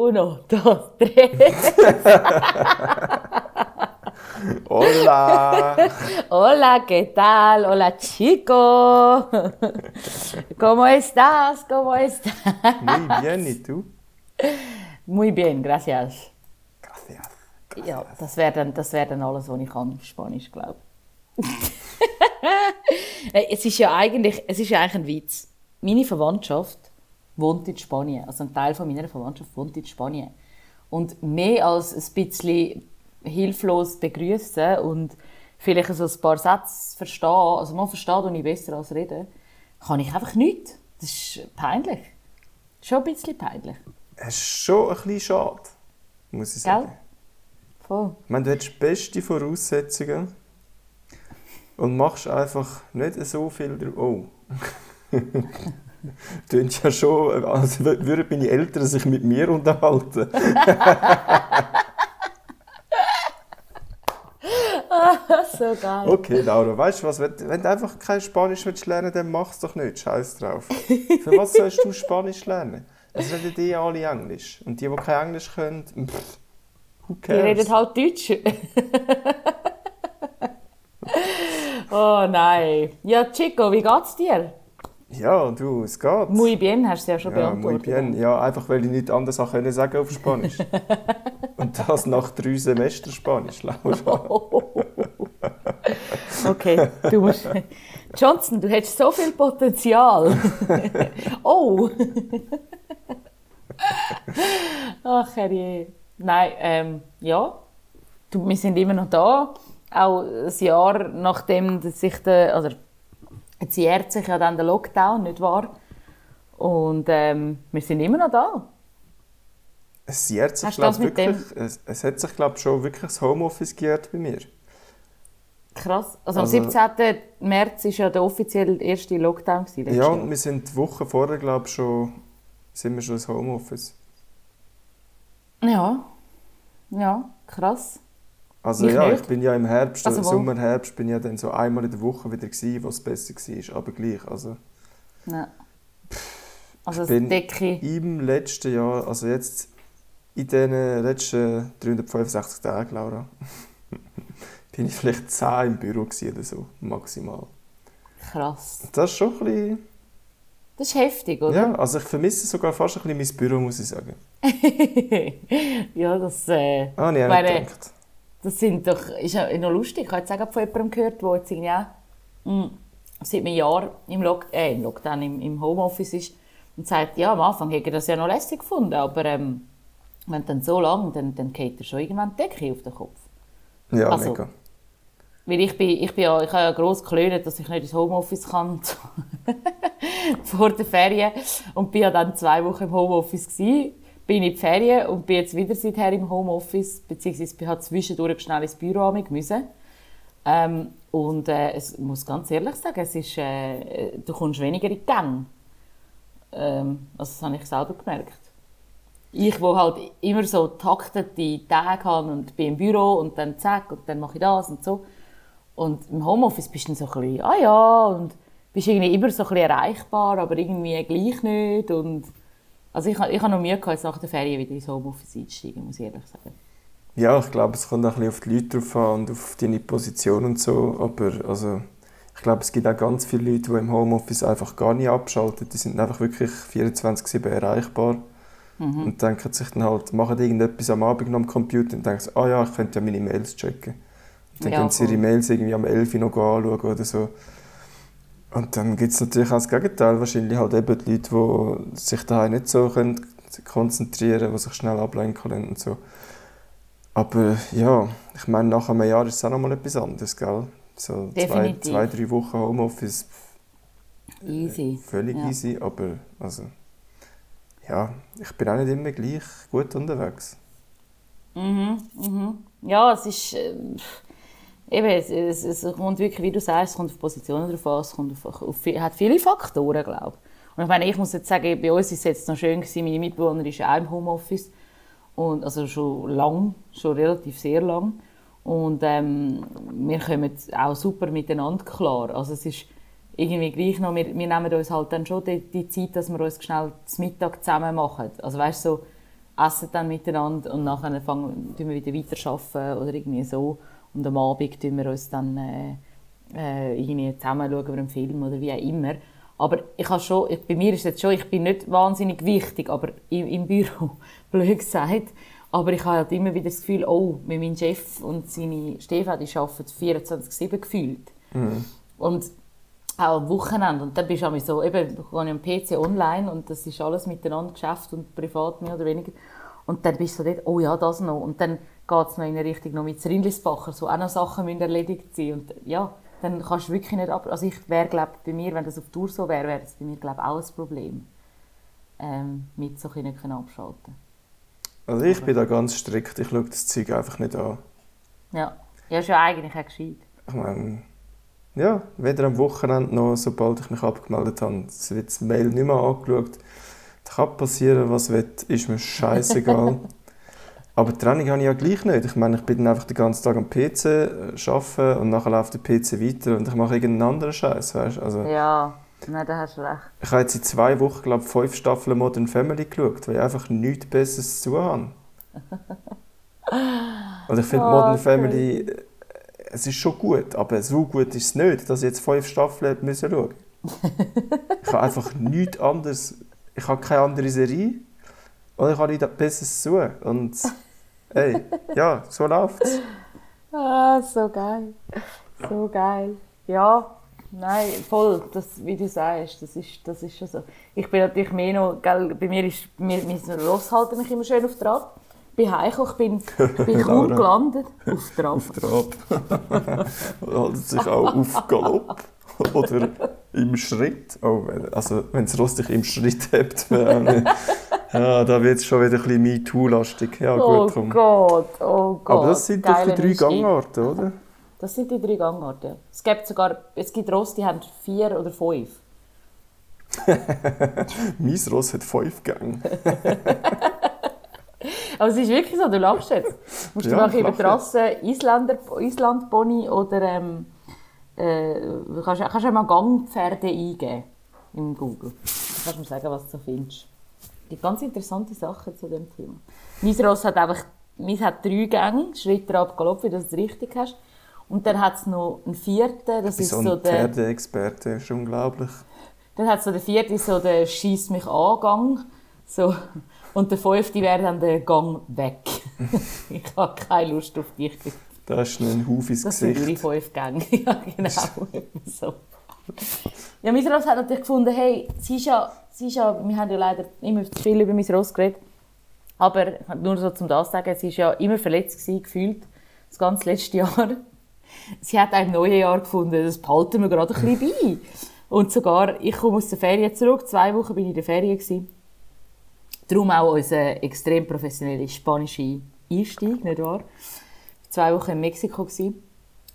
Uno, dos, tres. Hola. Hola, ¿qué tal? Hola, chico. ¿Cómo estás? ¿Cómo estás? Muy bien, ¿y tú? Muy bien, gracias. Gracias. Ja, das wäre dann, das wär dann alles, was ich kann Spanisch glaube. es ist ja eigentlich, es ist ja eigentlich ein Witz. Meine Verwandtschaft wohnt in Spanien, also ein Teil von meiner Verwandtschaft wohnt in Spanien. Und mehr als ein bisschen hilflos begrüßen und vielleicht so ein paar Sätze verstehen, also man versteht und ich besser als reden, kann ich einfach nicht. Das ist peinlich. Schon ein bisschen peinlich. Es ist schon ein bisschen schade, muss ich sagen. Gell? Voll. Ich meine, du hättest beste Voraussetzungen und machst einfach nicht so viel drauf. Oh. Tönt ja schon, als würden meine Eltern sich mit mir unterhalten. so geil. Okay, Laura, weißt du was? Wenn, wenn du einfach kein Spanisch willst lernen dann mach es doch nicht. Scheiß drauf. Für was sollst du Spanisch lernen? Es reden die alle Englisch. Und die, die kein Englisch können, pff, who Die cares? reden halt Deutsch. oh nein. Ja, Chico, wie geht's dir? Ja, du, es geht. Muy bien, hast du ja schon ja, muy beantwortet. bien. Ja, einfach weil ich nichts anderes auch können sagen auf Spanisch. Und das nach drei Semestern Spanisch, Laura. Okay, du musst. Johnson, du hättest so viel Potenzial. oh! Ach, herrje. Nein, ähm, ja. Du, wir sind immer noch da. Auch ein Jahr nachdem sich der. Also, jetzt jährt sich ja dann der Lockdown, nicht wahr? Und ähm, wir sind immer noch da. Es jährt sich, Hast du das glaub, mit wirklich, es, es hat sich, glaube schon wirklich das Homeoffice gejährt bei mir. Krass. Also, Also- am 17. März war ja der offiziell erste Lockdown. gewesen, Ja, und wir sind die Woche vorher, glaube schon, sind wir schon ins Homeoffice. Ja, ja, krass. Also Ich ja, nicht. ich bin ja im Herbst, Also? Sommer, Herbst, bin ja dann so einmal in der Woche wieder gewesen, wo es besser war, aber gleich. Also Ja. Also das bin- Decke. im letzten Jahr, also jetzt in den letzten 365 Tagen, Laura, bin ich vielleicht 10 im Büro oder so, maximal. Krass. Das ist schon ein bisschen, Das ist heftig, oder? ja, also ich vermisse sogar fast ein bisschen mein Büro, muss ich sagen. ja, das, äh, Ah, ich Meine- gedacht. Das sind doch, ist ja noch lustig. Ich habe jetzt auch von jemandem gehört, der jetzt irgendwie auch mh, seit einem Jahr im, Lock äh, im Lockdown, im, im Homeoffice ist und sagt, ja, am Anfang hätte er das ja noch lässig gefunden, aber ähm, wenn dann so lange, dann, dann geht er schon irgendwann die Decke auf den Kopf. Ja, Also, mega. Weil ich bin, ich bin ja, ich habe ja gross geklönt, dass ich nicht ins Homeoffice kann vor der Ferien und bin ja dann zwei Wochen im Homeoffice gsi, bin in die Ferien und bin jetzt wieder seither im Homeoffice, beziehungsweise bin halt zwischendurch schnell ins Büro müssen. Ähm, und äh, es muss ganz ehrlich sagen, es ist, äh, du kommst weniger in die Gänge. Ähm, also das habe ich selber gemerkt. Ich, wo halt immer so taktete Tage habe und bin im Büro und dann zack und dann mache ich das und so. Und im Homeoffice bist du dann so ein bisschen, ah ja, und bist irgendwie immer so ein bisschen erreichbar, aber irgendwie gleich nicht. Und also ich, ich habe noch Mühe gehabt, nach der Ferien wieder ins Homeoffice einzusteigen, muss ich ehrlich sagen. Ja, ich glaube, es kommt auch ein bisschen auf die Leute drauf an und auf deine Position und so. Aber also, ich glaube, es gibt auch ganz viele Leute, die im Homeoffice einfach gar nicht abschalten. Die sind einfach wirklich 24-7 erreichbar. Und denken sich dann halt, machen irgendetwas am Abend noch am Computer und denken, ah ja, ich könnte ja meine Mails checken. Und dann Ja, können sie ihre. Mails irgendwie am 11 Uhr noch anschauen oder so. Und dann gibt es natürlich auch das Gegenteil, wahrscheinlich halt eben die Leute, die sich daheim nicht so können konzentrieren, die sich schnell ablenken können und so. Aber ja, ich meine, nach einem Jahr ist es auch noch mal etwas anderes, gell? So zwei, zwei, drei Wochen Homeoffice, Easy. völlig Ja. easy, aber also, ja, ich bin auch nicht immer gleich gut unterwegs. Mhm, mhm. Ja, es ist. Äh, eben, es, es, es kommt wirklich, wie du sagst, es kommt auf Positionen drauf an, es kommt auf, auf, hat viele Faktoren, glaube ich. Und ich meine, ich muss jetzt sagen, bei uns ist es jetzt noch schön gewesen, meine Mitbewohnerin ist auch im Homeoffice. Und, also schon lang, schon relativ sehr lang. Und ähm, wir kommen auch super miteinander klar. Also es ist irgendwie gleich noch, wir, wir nehmen uns halt dann schon die, die Zeit, dass wir uns schnell zum Mittag zusammen machen. Also weißt so, essen dann miteinander und nachher fangen wir wieder weiter arbeiten oder irgendwie so. Und am Abend schauen wir uns dann äh, äh, irgendwie zusammen schauen wir einen Film oder wie auch immer. Aber ich habe schon, ich, bei mir ist es schon, ich bin nicht wahnsinnig wichtig, aber im, im Büro, blöd gesagt. Aber ich habe halt immer wieder das Gefühl, oh, mit meinem Chef und seine Stefan, die arbeiten 24-7 gefühlt. Mhm. Und auch am Wochenende. Und dann bist du so, eben, gehe am PC online und das ist alles miteinander Geschäft und privat mehr oder weniger. Und dann bist du so dort, oh ja, das noch. Und dann geht es noch in eine Richtung noch mit Rindlisbacher, so auch noch Sachen müssen erledigt sein. Und ja, dann kannst du wirklich nicht ab... Also ich wäre, glaube bei mir, wenn das auf Tour so wäre, wäre das bei mir, glaube auch ein Problem. Ähm, mit so nicht abschalten Also ich bin da ganz strikt, ich schaue das Zeug einfach nicht an. Ja, ja ist ja eigentlich auch gescheit. Ich meine, ja, weder am Wochenende noch, sobald ich mich abgemeldet habe, wird das Mail nicht mehr angeschaut. Kann passieren, was will, ist mir scheißegal. Aber Training habe ich ja gleich nicht. Ich meine, ich bin dann einfach den ganzen Tag am PC äh, arbeiten und nachher läuft der PC weiter und ich mache irgendeinen anderen Scheiß, weißt? Also, ja, nein, da hast du recht. Ich habe jetzt in zwei Wochen, glaube ich, fünf Staffeln Modern Family geschaut, weil ich einfach nichts Besseres zu habe. Und ich finde oh, Modern okay. Family, äh, es ist schon gut, aber so gut ist es nicht, dass ich jetzt fünf Staffeln schauen musste. ich habe einfach nichts anderes, ich habe keine andere Serie und ich habe nichts Besseres zu und Hey, ja, so läuft's. Ah, so geil. So geil. Ja, nein, voll, das, wie du sagst, das ist, das ist schon so. Ich bin natürlich mehr noch, gell, bei mir ist, mir, mein Ross halten mich immer schön auf Trab. Bin heimgekommen, ich bin, bin kaum gelandet. Auf Trab. Auf Trab. Haltet sich auch auf Galopp. Oder im Schritt. Oh, also, wenn Ross dich im Schritt hebt, ja, da wird es schon wieder ein bisschen MeToo-lastig. Ja, oh gut, komm. Gott, oh Gott. Aber das sind doch die drei Gangarten, oder? Das sind die drei Gangarten. Es gibt sogar, es gibt Ross, die haben vier oder fünf. mein Ross hat fünf Gänge. Aber es ist wirklich so, du lachst jetzt. Musst du ja, mal über die Rasse Isländer, Islandpony oder ähm, äh, kannst, kannst du mal Gangpferde eingeben im Google. Dann kannst du mir sagen, was du findest gibt ganz interessante Sachen zu dem Thema. Mein Ross hat einfach, mein hat drei Gänge, Schritt, Trab, Galopp, wie du es richtig hast. Und dann hat es noch einen vierten, das ist so, so der... Pferdeexperte, ist unglaublich. Dann hat es so den vierten, so der «Schieß mich an» Gang. So. Und der fünfte wäre dann der Gang weg. ich habe keine Lust auf dich. Das ist ein Huf ins das Gesicht. Das sind fünf Gänge. ja, genau. so. Ja, mein Ross hat natürlich gefunden, hey, sie ist ja, sie ist ja, wir haben ja leider immer zu viel über mein Ross geredet, aber nur so zum das sagen, sie ist ja immer verletzt gewesen, gefühlt, das ganze letzte Jahr. Sie hat ein neues Jahr gefunden, das behalten wir gerade ein bisschen bei. Und sogar, ich komme aus der Ferien zurück, zwei Wochen bin ich in der Ferien gewesen. Darum auch unser extrem professioneller spanischer Einstieg, nicht wahr? Zwei Wochen in Mexiko gewesen.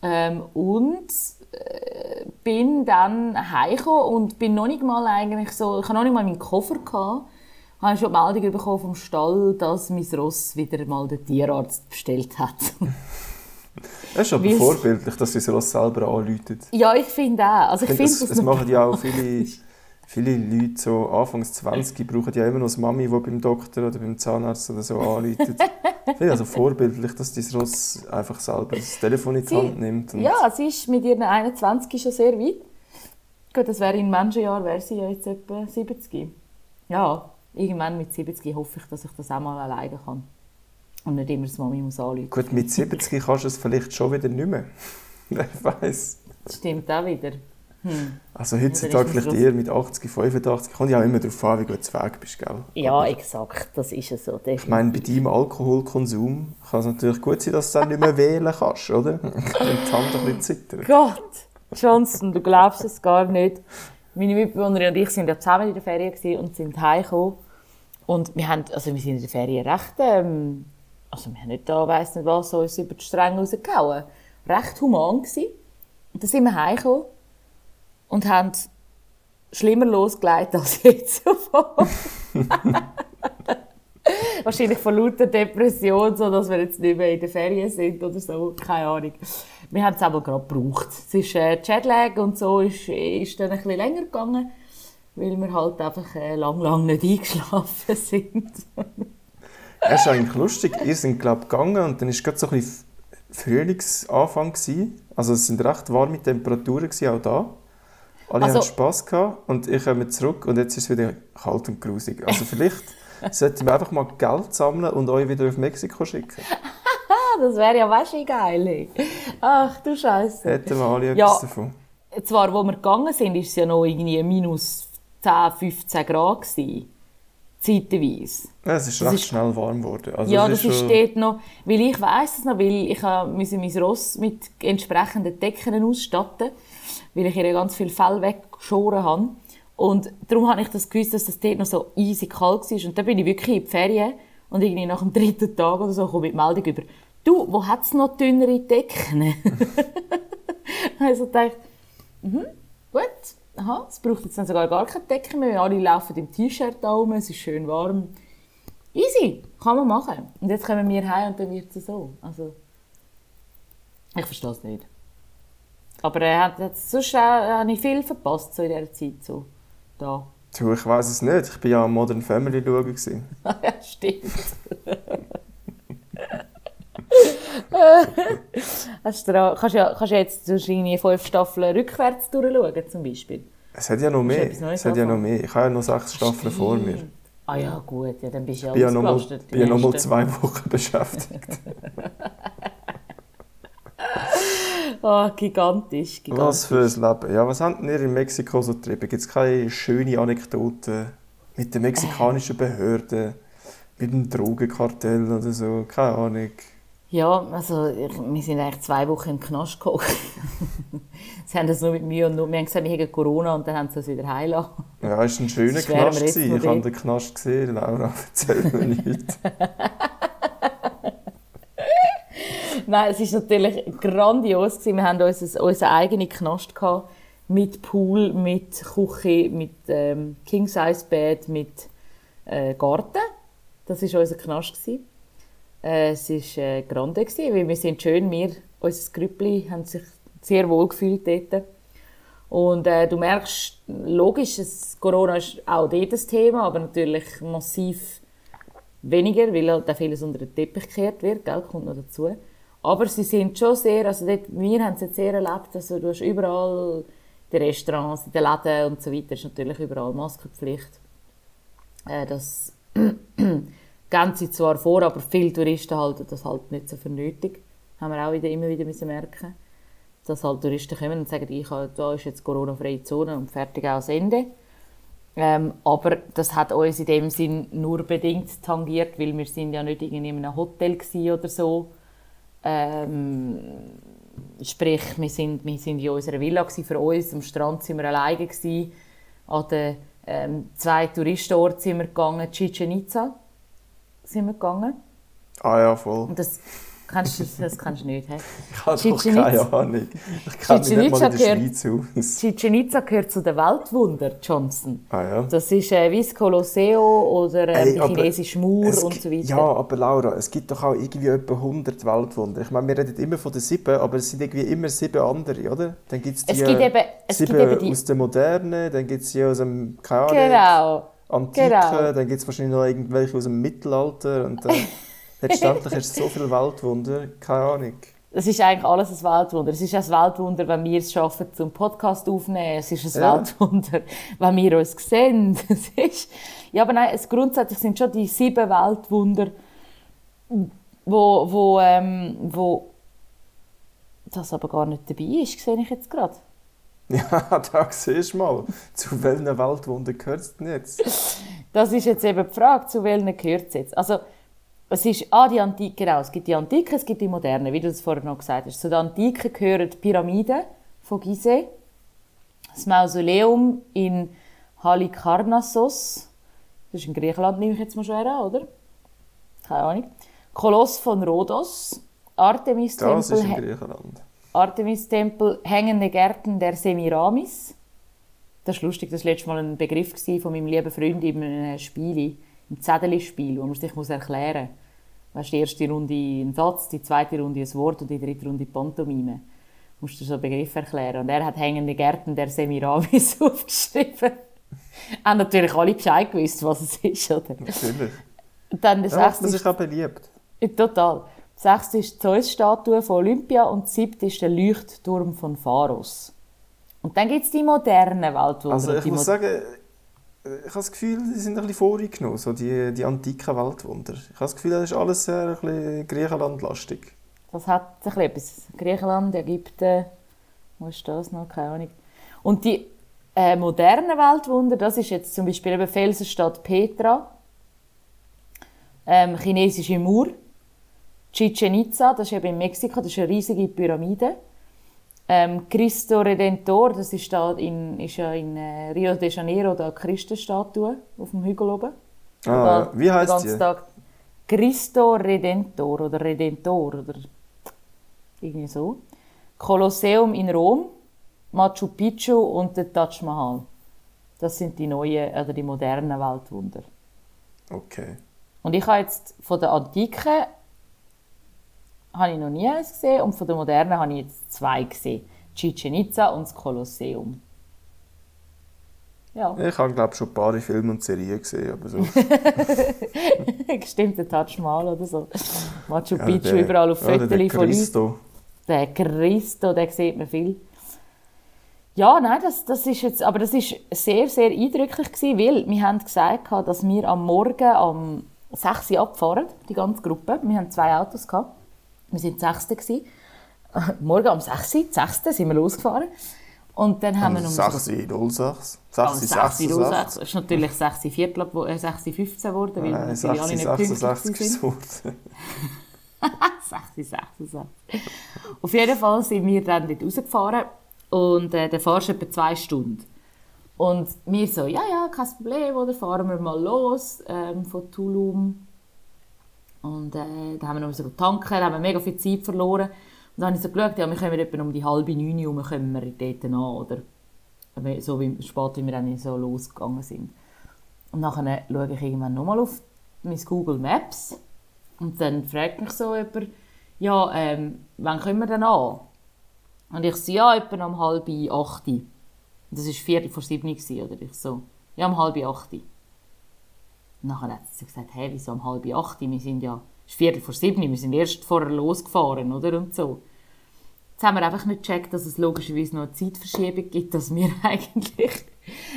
Ähm, und äh, bin dann heimgekommen und bin noch nicht mal eigentlich so, ich hatte noch nicht mal meinen Koffer gehabt, habe schon die Meldung bekommen vom Stall, dass mein Ross wieder mal den Tierarzt bestellt hat. Es ist aber Weil's... vorbildlich, dass sein Ross selber anläutet. Ja, ich finde auch. Also ich, ich finde, das, das machen ja auch viele viele Leute, so Anfangs 20, brauchen ja immer noch eine Mami, die beim Doktor oder beim Zahnarzt oder so anleitet. also vorbildlich, dass dein Ross einfach selber das Telefon in die Hand nimmt. ja, sie ist mit ihren 21 schon sehr weit. Gut, das wäre in Menschenjahr wäre sie ja jetzt etwa 70. Ja, irgendwann mit 70 hoffe ich, dass ich das auch mal alleine kann. Und nicht immer das Mami muss anrufen. Gut, mit 70 kannst du es vielleicht schon wieder nicht mehr. Wer weiß. Das stimmt auch wieder. Hm. Also heutzutage vielleicht eher mit 80, 85. Kommt ja auch immer darauf an, wie gut du weg bist, gell? Ja, Aber exakt. Das ist ja so. Definitiv. Ich meine, bei deinem Alkoholkonsum kann es natürlich gut sein, dass du dann nicht mehr wählen kannst, oder? Wenn die Hand ein bisschen zittert. Gott, Johnson, du glaubst es gar nicht. Meine Mitbewohnerin und ich sind ja zusammen in der Ferien und sind heimgekommen. Und wir, haben, also wir sind in der Ferien recht... Ähm, also wir haben nicht da, weiss nicht was, so uns über die Stränge rausgehauen. Recht human gewesen. Und dann sind wir heimgekommen und haben schlimmer losgelegt als jetzt Wahrscheinlich von lauter Depression, so dass wir jetzt nicht mehr in den Ferien sind oder so, keine Ahnung. Wir haben es aber gerade gebraucht. Es ist äh, Jetlag und so ist, ist dann ein bisschen länger gegangen, weil wir halt einfach äh, lang, lang nicht eingeschlafen sind. Es ist eigentlich lustig. Wir sind, glaube ich, gegangen und dann war gerade so ein bisschen Frühlingsanfang. Gewesen. Also es sind recht warme Temperaturen gewesen, auch da. Alle Also- haben Spass gehabt und ich komme zurück und jetzt ist es wieder kalt und grusig. Also vielleicht sollten wir einfach mal Geld sammeln und euch wieder auf Mexiko schicken. Das wäre ja du, geil. Ach du Scheiße. Hätten wir alle Ja. etwas davon. Zwar, wo wir gegangen sind, ist es ja noch irgendwie minus 10, 15 Grad gewesen. Zeitweise. Ja, es ist Das recht ist- schnell warm geworden. Also ja, das ist schon- dort noch, weil ich weiß es noch, weil ich musste mein Ross mit entsprechenden Decken ausstatten, weil ich ihr ganz viel Fell weggeschoren habe. Und darum habe ich das gewusst, dass das dort noch so easy kalt war. Und dann bin ich wirklich in die Ferien und irgendwie nach dem dritten Tag oder so komme ich die Meldung über, du, wo hat es noch dünnere Decken? also dachte mhm, gut, aha, es braucht jetzt dann sogar gar keine Decken mehr, alle laufen im T-Shirt da rum, es ist schön warm. Easy, kann man machen. Und jetzt kommen wir heim und dann wird es so. Also, ich verstehe es nicht. Aber er hat jetzt, sonst äh, habe ich viel verpasst so in dieser Zeit. So. Da. Du, ich weiß es nicht. Ich war ja am Modern Family schauen. ja, stimmt. Hast du da, kannst, ja, kannst ja jetzt wahrscheinlich fünf Staffeln rückwärts durchschauen, zum Beispiel. Es hat ja noch mehr. Es hat ja noch mehr. Ich habe ja noch sechs Staffeln vor mir. Ah ja, gut, ja, dann bist du ja Ich bin ja noch mal, ausgelastet. zwei Wochen beschäftigt. Ah, gigantisch, gigantisch. Was für ein Leben. Ja, was habt ihr in Mexiko so getrieben? Gibt es keine schönen Anekdoten mit den mexikanischen Behörden, mit dem Drogenkartell oder so? Keine Ahnung. Ja, also ich, wir sind eigentlich zwei Wochen im Knast gekocht. sie haben das nur mit mir und nur, wir haben gesagt, wir hätten Corona und dann haben sie es wieder heilen. Ja, es war ein schöner Knast. gewesen. Ich habe den Knast gesehen. Laura, erzähl mir nichts. Nein, es war natürlich grandios. Gewesen. Wir hatten unser, unseren eigenen Knast gehabt, mit Pool, mit Küche, mit ähm, King-Size-Bett, mit äh, Garten. Das war unser Knast. Gewesen. Äh, es war äh, grande, gewesen, weil wir sind schön, wir, unser Grüppli, haben sich sehr wohl gefühlt dort. Und äh, du merkst, logisch, es, Corona ist auch dort ein Thema, aber natürlich massiv weniger, weil halt auch vieles unter den Teppich gekehrt wird, gell, kommt noch dazu. Aber sie sind schon sehr, also dort, wir haben es jetzt sehr erlebt, also du hast überall den Restaurants, den Läden und so weiter, ist natürlich überall Maskenpflicht. Äh, das geben sie zwar vor, aber viele Touristen halten das halt nicht so für nötig. Haben wir auch wieder, immer wieder müssen merken dass halt Touristen kommen und sagen, ich habe, da ist jetzt Corona-freie Zone und fertig aus Ende. Ähm, aber das hat uns in dem Sinn nur bedingt tangiert, weil wir sind ja nicht in einem Hotel oder so. Ähm, sprich, wir sind, wir sind in unserer Villa gsi für uns, am Strand sind wir alleine gsi. An den ähm, zwei Touristenorte sind wir gegangen, Chichen Itza sind wir gegangen. Ah ja, voll. Und das kennst du, das kennst du nicht, hä? Ich habe doch keine. Ahnung. Ich kenne mich nicht mal in der gehört- Schweiz aus. Chichen gehört zu den Weltwunder, Johnson. Ah ja. Das ist äh, wie das Colosseo oder äh, Ey, die chinesische Mauer und so weiter. Ja, aber Laura, es gibt doch auch irgendwie etwa 100 Weltwunder. Ich meine, wir reden immer von den sieben, aber es sind irgendwie immer sieben andere, oder? Dann gibt es die Es gibt eben- es gibt sieben eben die- aus der Moderne, dann gibt es die aus dem, keine Ahnung, Genau. Antike, genau. dann gibt es wahrscheinlich noch irgendwelche aus dem Mittelalter und dann letztendlich ist es so viel Weltwunder, keine Ahnung. Das ist eigentlich alles ein Weltwunder. Es ist ein Weltwunder, wenn wir es schaffen, zum Podcast aufzunehmen. Es ist ein Ja. Weltwunder, wenn wir uns sehen. Es ist, ja, aber nein, es grundsätzlich sind schon die sieben Weltwunder, wo, wo, ähm, wo das aber gar nicht dabei ist, sehe ich jetzt gerade. Ja, da siehst du mal, zu welchen Weltwunder gehört es denn jetzt? Das ist jetzt eben die Frage, zu welchen gehört es jetzt? Also, es ist ah, die Antike, genau. Es gibt die Antike, es gibt die Moderne, wie du es vorher noch gesagt hast. Zu der Antike gehören die Pyramiden von Gizeh, das Mausoleum in Halikarnassos, das ist in Griechenland, nehme ich jetzt mal schon an, oder? Keine Ahnung. Koloss von Rhodos, Das ist Artemis-Tempel, in Griechenland. Artemis-Tempel, hängende Gärten der Semiramis. Das ist lustig, das war letztes Mal ein Begriff von meinem lieben Freund in einem Spiel, im Zettelspiel, wo man sich erklären muss. Weißt, die erste Runde ein Satz, die zweite Runde ein Wort und die dritte Runde Pantomime. Du musst dir so einen Begriff erklären. Und er hat hängende Gärten der Semiramis aufgeschrieben. Haben natürlich alle Bescheid gewusst, was es ist, oder? Natürlich. Dann der Da macht sechste man ist auch beliebt. Ja, Total. Das sechste ist die Zeus-Statue von Olympia und das siebte ist der Leuchtturm von Pharos. Und dann gibt es die modernen Weltwunder. Also ich die muss sagen, ich habe das Gefühl, die sind ein bisschen voreingenommen, so die, die antiken Weltwunder. Ich habe das Gefühl, das ist alles sehr ein Griechenland-lastig. Das hat ein bisschen etwas. Griechenland, Ägypten, wo ist das noch? Keine Ahnung. Und die äh, modernen Weltwunder, das ist jetzt zum Beispiel eben Felsenstadt Petra, ähm, chinesische Mauer, Chichen Itza, das ist eben in Mexiko, das ist eine riesige Pyramide. Ähm, Cristo Redentor, das ist, da in, ist ja in äh, Rio de Janeiro da eine Christenstatue auf dem Hügel oben. Ah, Da wie ganzen die? Tag Cristo Redentor oder Redentor oder irgendwie so. Kolosseum in Rom, Machu Picchu und der Taj Mahal. Das sind die neuen oder die modernen Weltwunder. Okay. Und ich habe jetzt von der Antiken habe ich noch nie eins gesehen und von der modernen habe ich jetzt zwei gesehen. Chichen Itza und das Kolosseum. Ja, Ich habe, glaube schon ein paar Filme und Serien gesehen, aber so. stimmt, der Taj Mahal oder so. Machu Ja, Picchu der- überall auf ja, Fotos der von Leuten. Christo. Der Christo, den sieht man viel. Ja, nein, das, das ist jetzt, aber das ist sehr, sehr eindrücklich gewesen, weil wir haben gesagt, dass wir am Morgen um 6 Uhr abfahren, die ganze Gruppe. Wir haben zwei Autos gehabt. Wir sind Sechste gewesen. Morgen um 6 Uhr, 6. sind wir losgefahren. Und dann haben wir noch 6 06. am 6 6 Uhr 66. 06. Es ist natürlich 6 Uhr Viertel, äh, 6 Uhr 15 geworden, weil wir Nein, natürlich alle 6 nicht pünktlich 66 waren. geworden. 60, 66. Auf jeden Fall sind wir dann dort rausgefahren und äh, dann fahrst du etwa zwei Stunden. Und wir so, ja, ja, kein Problem, oder fahren wir mal los ähm, von Tulum. Und äh, da haben wir noch so tanken, da haben wir mega viel Zeit verloren. Und dann habe ich so geschaut, ja, wir kommen etwa um die halbe neun Uhr kommen dort an, oder? So wie, spät, wie wir dann so losgegangen sind. Und nachher schaue ich irgendwann nochmal auf mein Google Maps und dann fragt mich so jemand, ja, ähm, wann kommen wir denn an? Und ich so, ja, etwa um halb acht. Das war viertel vor sieben, oder? Ich so, ja, um halb acht. Nachher hat sie gesagt, hey, wieso um halb acht? Wir sind ja, es ist viertel vor sieben, wir sind erst vorher losgefahren, oder? Und so. Jetzt haben wir einfach nicht gecheckt, dass es logischerweise noch eine Zeitverschiebung gibt, dass wir eigentlich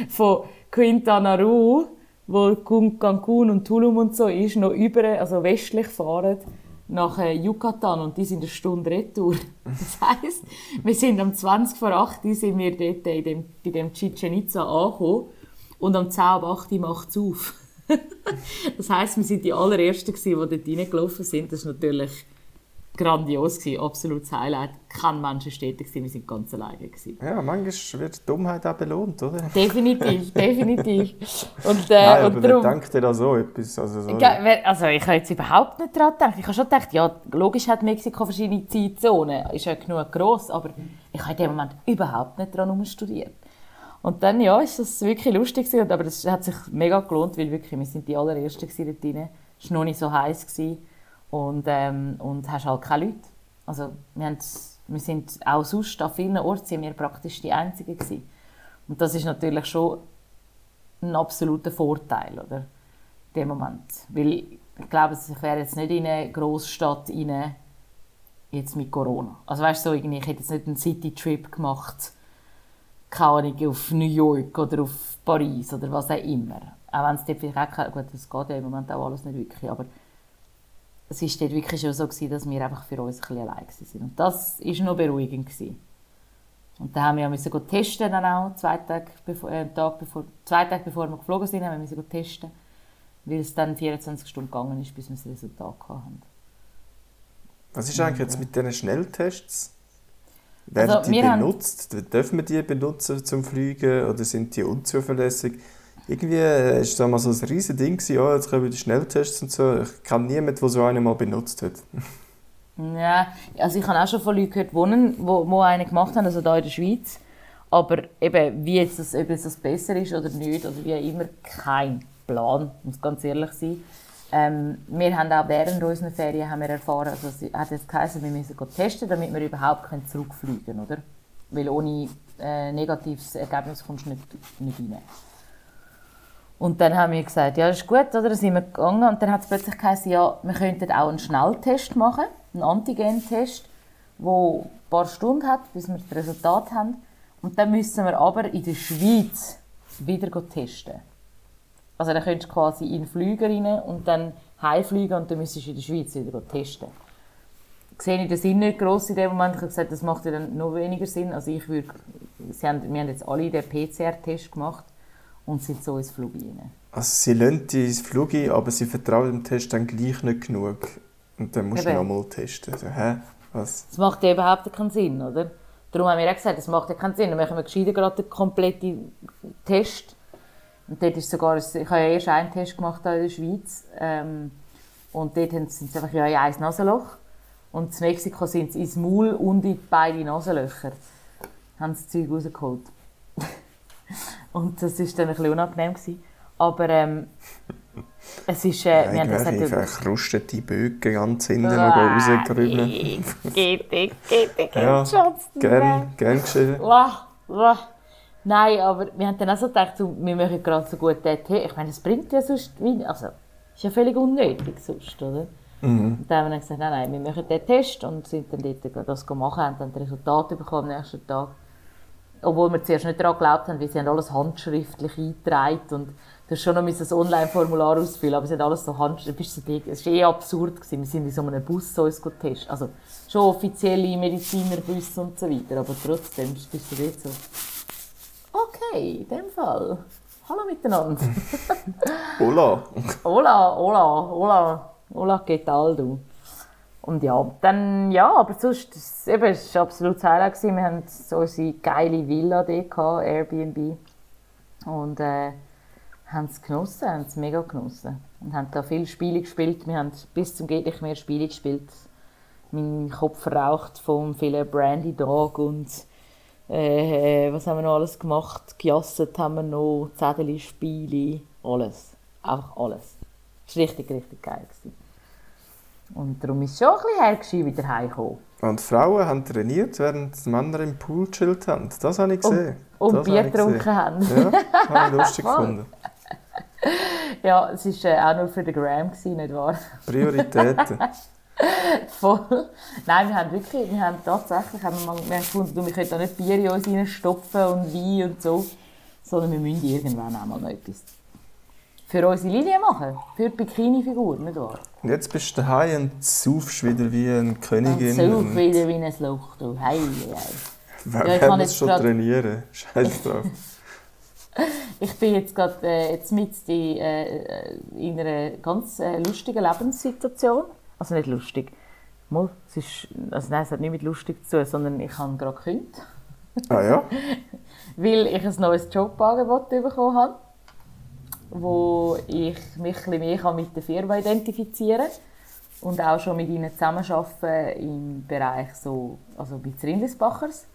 von Quintana Roo, wo Cancun und Tulum und so ist, noch über, also westlich fahren nach äh, Yucatan und die sind eine Stunde retour. Das heisst, wir sind am 20 vor 8 Uhr sind wir dort in dem, bei dem Chichen Itza angekommen und am 10 ab 8 Uhr macht es auf. Das heisst, wir sind die allerersten, gewesen, die dort reingelaufen sind. Das war natürlich grandios, gewesen, absolutes Highlight. Kein Mensch war dort, gewesen, wir sind ganz alleine. Gewesen. Ja, manchmal wird Dummheit auch belohnt, oder? Definitiv, definitiv. Und, äh, Nein, aber und wer darum, denkt denn da so etwas? Also, sorry. Wer- Also ich habe jetzt überhaupt nicht daran gedacht. Ich habe schon gedacht, ja, logisch hat Mexiko verschiedene Zeitzonen, ist ja genug gross, aber ich habe in dem Moment überhaupt nicht daran studiert. Und dann, ja, ist das wirklich lustig gewesen, aber das hat sich mega gelohnt, weil wirklich, wir sind die allerersten gewesen dort drin. Es war noch nicht so heiß gewesen und, ähm, und hast halt keine Leute. Also wir, wir sind auch sonst an vielen Orten sind wir praktisch die Einzigen gewesen. Und das ist natürlich schon ein absoluter Vorteil, oder? In dem Moment. Weil ich glaube, ich wäre jetzt nicht in eine Großstadt rein, jetzt mit Corona. Also weißt du, so irgendwie, ich hätte jetzt nicht einen City-Trip gemacht, keine Ahnung, auf New York oder auf Paris oder was auch immer. Auch wenn es dort vielleicht auch, gut, das geht ja im Moment auch alles nicht wirklich, aber es war dort wirklich schon so, gewesen, dass wir einfach für uns ein bisschen allein waren. Und das war noch beruhigend. Gewesen. Und dann haben wir ja müssen testen dann auch, zwei Tage bevor, äh, Tag bevor, zwei Tage bevor wir geflogen sind, haben wir müssen testen, weil es dann 24 Stunden gegangen ist, bis wir das Resultat hatten. Was ist eigentlich jetzt mit diesen Schnelltests? Werden Also, die wir haben- benutzt? Dürfen wir die benutzen zum Fliegen oder sind die unzuverlässig? Irgendwie äh, ist da mal so ein riesiges Ding, gewesen, ja, jetzt kommen die Schnelltests und so. Ich kenne niemanden, der so einen mal benutzt hat. Ja, also ich habe auch schon von Leuten gehört, die einen, wo, wo einen gemacht haben, also hier in der Schweiz. Aber eben, wie jetzt das, ob jetzt das besser ist oder nicht, oder wie immer, kein Plan, muss ganz ehrlich sein. Ähm, wir haben auch während unserer Ferien haben wir erfahren, also es hat jetzt geheißen, wir müssen testen, damit wir überhaupt zurückfliegen können, oder? Weil ohne äh, negatives Ergebnis kommst du nicht, nicht rein. Und dann haben wir gesagt, ja, ist gut, oder? Dann sind wir gegangen und dann hat es plötzlich geheißen, ja, wir könnten auch einen Schnelltest machen, einen Antigen-Test, der ein paar Stunden hat, bis wir das Resultat haben. Und dann müssen wir aber in der Schweiz wieder testen. Also dann könntest du quasi in den Flüger rein und dann heimfliegen und dann müsstest du in der Schweiz wieder testen. Sehe ich den Sinn nicht gross in dem Moment. Ich habe gesagt, das macht ja dann noch weniger Sinn. Also ich würde, sie haben, wir haben jetzt alle den PCR-Test gemacht und sind so ins Flug rein. Also sie lassen dich ins Flug ein, aber sie vertrauen dem Test dann gleich nicht genug. Und dann musst Eben. du nochmal testen. Also, hä? Was? Das macht ja überhaupt keinen Sinn, oder? Darum haben wir auch gesagt, das macht ja keinen Sinn. Dann machen wir gescheiter gerade den kompletten Test. Und dort ist sogar, ich habe ja erst einen Test gemacht in der Schweiz. Ähm, und dort sind sie einfach ja in ein Nasenloch. Und in Mexiko sind sie ins Maul und in beide Nasenlöcher. Haben sie das Zeug rausgeholt. und das war dann ein bisschen unangenehm. Gewesen. Aber ähm, es ist... Äh, wir haben das gesagt, verkrustete Böcke ganz hinten noch rausgerübelt. Geht, geht, geht, geht, ja, gern, gern geschehen. Nein, aber wir haben dann auch so gedacht, wir machen gerade so gut den Tee. Ich meine, es bringt ja sonst... Also, ist ja völlig unnötig sonst, oder? Mhm. Und dann haben wir gesagt, nein, nein, wir machen den Test und sind dann dort das machen, haben dann das Resultat bekommen am nächsten Tag. Obwohl wir zuerst nicht daran geglaubt haben, weil sie haben alles handschriftlich eingetragen und du hast schon noch ein Online-Formular ausfüllen, aber sie haben alles so handschriftlich, es war eh absurd, gewesen. wir sind in so einem Bus so uns testen, also schon offizielle Medizinerbusse und so weiter, aber trotzdem bist du dort so, okay, in dem Fall, hallo miteinander. hola. hola, hola, hola. Hola, geht all du. Und ja, dann, ja, aber sonst, eben, es war absolut Highlight. Wir hatten so eine geile Villa dort, Airbnb. Und äh, haben es genossen, haben es mega genossen. Und haben da viele Spiele gespielt. Wir haben bis zum geht nicht mehr Spiele gespielt. Mein Kopf verraucht vom vielen Brandy Dog und äh, was haben wir noch alles gemacht? Gejasset haben wir noch, Zettel-Spiele, alles. Einfach alles. Das war richtig, richtig geil. Gewesen. Und darum ist es schon ein bisschen hergeschrieben, wieder heimgekommen. Und Frauen haben trainiert, während die Männer im Pool chillt haben. Das habe ich gesehen. Und, und Bier getrunken haben. Ja, habe ich lustig gefunden. Ja, es war äh, auch nur für den Gram, nicht wahr? Prioritäten. Voll. Nein, wir haben wirklich, wir haben tatsächlich, haben wir, mal, wir haben gefunden, wir können da nicht Bier in uns reinstopfen und Wein und so, sondern wir müssen irgendwann auch mal noch etwas für unsere Linie machen. Für die Bikini-Figur, nicht wahr? Und jetzt bist du daheim und saufst wieder wie eine Königin. Und sauf wieder wie ein Loch. Du. Hey, hey. Wer ja, kann jetzt schon grad... trainieren? Scheiß drauf. ich bin jetzt gerade äh, jetzt mit in, äh, in einer ganz äh, lustigen Lebenssituation. Also nicht lustig. Mal, es ist, also nein, es hat nicht mit lustig zu tun, sondern ich habe gerade gekündigt. Ah ja? Weil ich ein neues Jobangebot bekommen habe wo ich mich ein mehr mit der Firma identifizieren kann und auch schon mit ihnen zusammenarbeiten im Bereich so, also bei Rindlisbachers.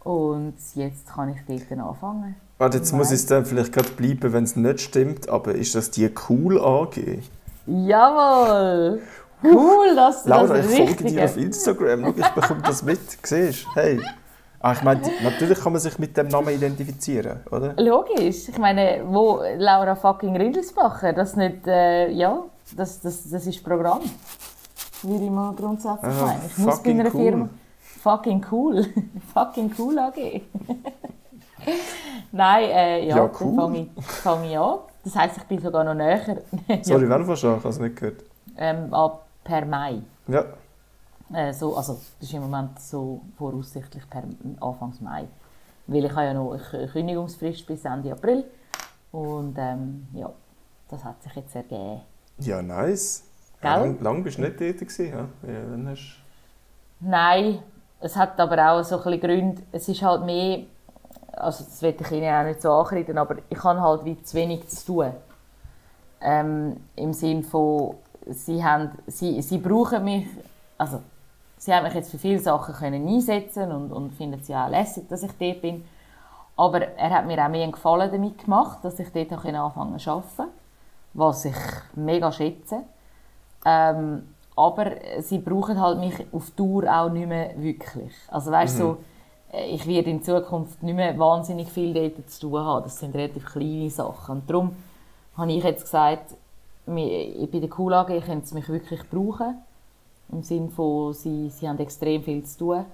Und jetzt kann ich dort anfangen. Warte, jetzt muss es dann vielleicht gerade bleiben, wenn es nicht stimmt, aber ist das die Cool AG? Jawohl! Cool, dass du Laura, das ich folge dir auf Instagram. Schau, ich bekomme das mit. Siehst Hey. Ah, ich meine, natürlich kann man sich mit dem Namen identifizieren, oder? Logisch. Ich meine, wo Laura fucking Rindelsbacher, das nicht, äh, ja, das, das, das ist Programm. Würde ich mal grundsätzlich ah, meinen. Ich muss bei einer cool. Firma... Fucking cool. fucking cool AG. Nein, äh, ja, ja cool. dann fange ich, fang ich an. Das heisst, ich bin sogar noch näher. Sorry, wann fängst du an? Ich habe es nicht gehört. Ähm, ab per Mai. Ja. Äh, so, also, das ist im Moment so voraussichtlich per Anfang Mai. Weil ich habe ja noch eine Kündigungsfrist bis Ende April. Und ähm, ja, das hat sich jetzt ergeben. Ja, nice. Gell? Lang, bist du nicht tätig gewesen, ja? ja hast... Nein, es hat aber auch so ein bisschen Gründe. Es ist halt mehr, also das will ich Ihnen auch nicht so ankreiden, aber ich habe halt wie zu wenig zu tun. Ähm, Im Sinne von, sie, haben, sie, sie brauchen mich, also sie haben mich jetzt für viele Sachen können einsetzen und, und finden es ja auch lässig, dass ich dort bin. Aber er hat mir auch mehr einen Gefallen damit gemacht, dass ich dort auch anfangen zu arbeiten, was ich mega schätze. Ähm, aber sie brauchen halt mich auf Dauer auch nicht mehr wirklich. Also weißt mhm. so, äh, ich werde in Zukunft nicht mehr wahnsinnig viel dort zu tun haben. Das sind relativ kleine Sachen. Und darum habe ich jetzt gesagt, bei der Kuhlage können sie mich wirklich brauchen. Im Sinne von, sie, sie haben extrem viel zu tun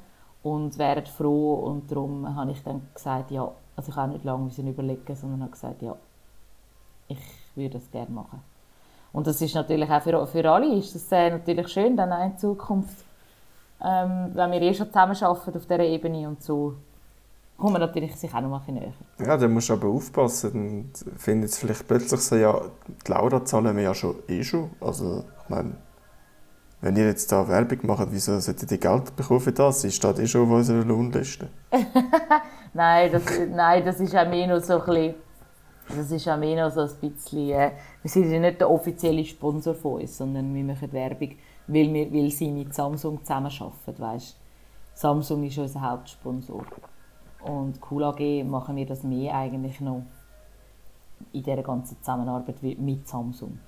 und wären froh. Und darum habe ich dann gesagt, ja, also ich habe nicht lange überlegen, sondern habe gesagt, ja, ich würde das gerne machen. Und das ist natürlich auch für, für alle ist das natürlich schön, dann in Zukunft, ähm, wenn wir eh schon zusammen arbeiten auf dieser Ebene und so, kommen natürlich sich auch noch mal ein näher. Ja, dann musst du aber aufpassen. Dann findet es vielleicht plötzlich so, ja, die Laura zahlen wir ja schon eh schon. Also, ich meine, wenn ihr jetzt da Werbung macht, wieso solltet ihr Geld bekommen für das? Sie steht eh schon auf unserer Lohnliste. nein, das, nein, das ist auch mehr noch so ein bisschen, das ist auch mehr noch so ein bisschen, äh, wir sind ja nicht der offizielle Sponsor von uns, sondern wir machen Werbung, weil, wir, weil sie mit Samsung zusammenarbeiten, weißt Samsung ist unser Hauptsponsor. Und Cool AG machen wir das mehr eigentlich noch in dieser ganzen Zusammenarbeit mit Samsung.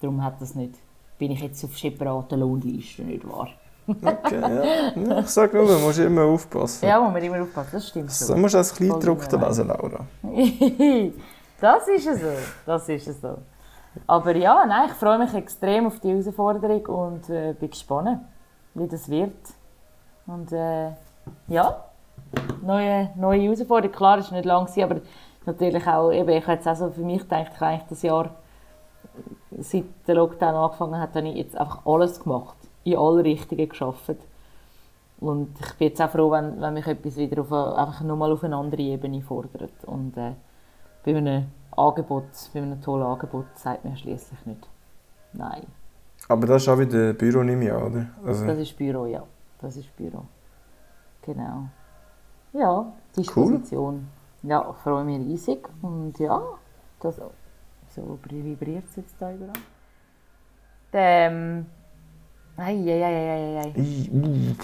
Darum hat das nicht bin ich jetzt auf separaten Lohnlisten, nicht wahr? okay, ja. Ich sage nur, man muss immer aufpassen. Ja, man muss immer aufpassen, das stimmt so. Du musst als Kleindruck lesen, Laura. das ist es so, das ist es so. Aber ja, nein, ich freue mich extrem auf die Herausforderung und äh, bin gespannt, wie das wird. Und äh, ja, neue, neue Herausforderung. Klar, es war nicht lang, aber natürlich auch, eben, ich habe jetzt auch so für mich gedacht, ich habe das Jahr seit der Lockdown angefangen hat, habe ich jetzt einfach alles gemacht. In alle Richtungen geschafft. Und ich bin jetzt auch froh, wenn, wenn mich etwas wieder auf, einfach nochmal auf eine andere Ebene fordert. Und äh, bei einem Angebot, bei einem tollen Angebot, sagt mir schließlich nicht Nein. Aber das ist auch wieder Büro, nehme ich oder? Also. Das ist Büro, ja. Das ist Büro. Genau. Ja, Disposition. Cool. Ja, ich freue mich riesig. Und ja, das so vibriert es jetzt da überall. Ähm. Eieieiei.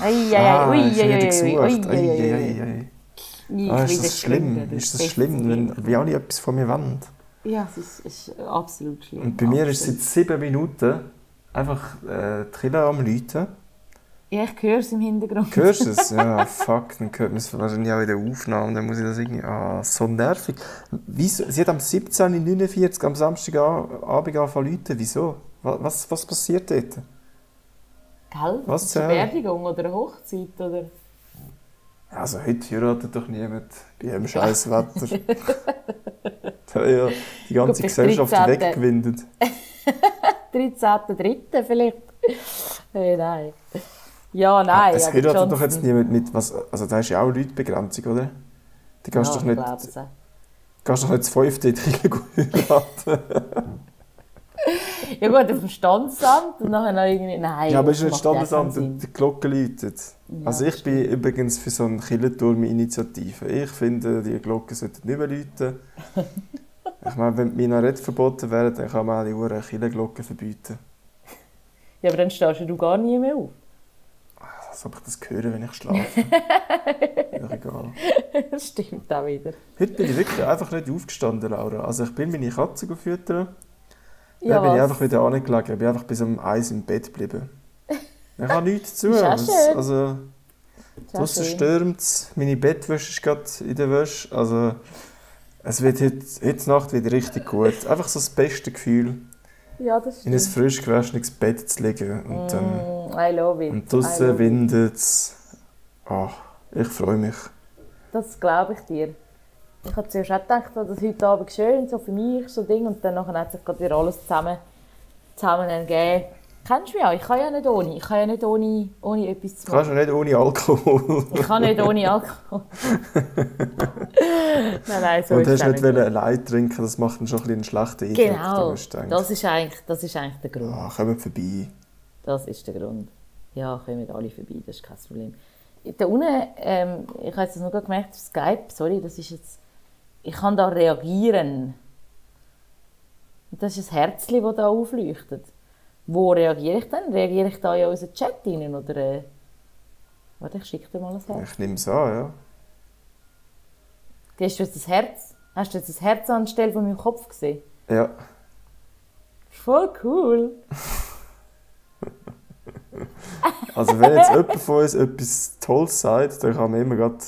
Eieiei. Ah, ist das schlimm? Ist das schlimm, wenn wie alle etwas von mir wollen? Ja, es ist, ist absolut schlimm. Und bei mir ist es seit sieben Minuten einfach äh, die Kille am Läuten. Ja, ich höre es im Hintergrund. Hörst du es? Ja, fuck, dann hört man es wahrscheinlich auch in der Aufnahme. Dann muss ich das irgendwie. Ah, so nervig. Wieso? Sie hat am 17.49 am Samstagabend angefangen zu Wieso? Was, was passiert dort? Gell? Was ist eine Beerdigung oder eine Hochzeit? Oder? Also, heute heiratet doch niemand bei einem scheiß Wetter. da ja die ganze Gut, Gesellschaft 13. weggewindet. 13.3. vielleicht. Hey, nein. Ja, nein. Es heiratet doch jetzt niemand mit, was, also da ist ja auch Leutbegrenzung, oder? Die kannst ja, doch nicht, kannst doch nicht das fünfte heiraten. ja gut, auf dem Standesamt und nachher noch irgendwie, nein. Ja, aber es ist nicht Standesamt, die Glocke läutet. Ja, also ich bin übrigens für so eine Killenturm-Initiative. Ich finde, die Glocken sollten nicht mehr läuten. ich meine, wenn die Minarett verboten wären, dann kann man auch die Uhren Killenglocken verbieten. Ja, aber dann stehst du gar nie mehr auf als ob ich das höre, wenn ich schlafe. ja, egal. Das stimmt auch wieder. Heute bin ich wirklich einfach nicht aufgestanden, Laura. Also ich bin meine Katze gefüttert. Ja, dann bin ich einfach wieder angelegen. Ich bin einfach bis um eins im Bett geblieben. Ich habe nichts zu tun. Also, draußen stürmt es. Meine Bettwäsche ist gerade in der Wäsche. Also, es wird heute, heute Nacht wieder richtig gut. Einfach so das beste Gefühl. Ja. In ein frisch gewaschenes Bett zu liegen. Und dann, mm, I love it. Und draußen windet es. Oh, ich freue mich. Das glaube ich dir. Ich habe zuerst auch gedacht, das heute Abend schön, so für mich, so Ding. Und dann hat sich gerade wieder alles zusammen, zusammen ergeben kennst du mich ja, ich kann ja nicht ohne. Ich kann ja nicht ohne, ohne etwas zu machen. Kannst du nicht ohne Alkohol? ich kann nicht ohne Alkohol. nein, nein, so Und hast nicht allein trinken, das macht dann schon ein einen schlechten Eindruck. Genau, das ist, eigentlich, das ist eigentlich der Grund. Ah, kommen vorbei. Das ist der Grund. Ja, kommen alle vorbei, das ist kein Problem. Da unten, ähm, ich habe es noch gemerkt auf Skype, sorry, das ist jetzt, ich kann da reagieren. das ist ein Herzchen, das da aufleuchtet. Wo reagiere ich dann? Reagiere ich da in unseren Chat rein? Oder, äh... Warte, ich schicke dir mal ein Herz. Ich nehme es an, ja. Hast du jetzt das Herz? Hast du jetzt das Herz anstelle von meinem Kopf gesehen? Ja. Voll cool. also wenn jetzt jemand von uns etwas Tolles sagt, dann kann man immer grad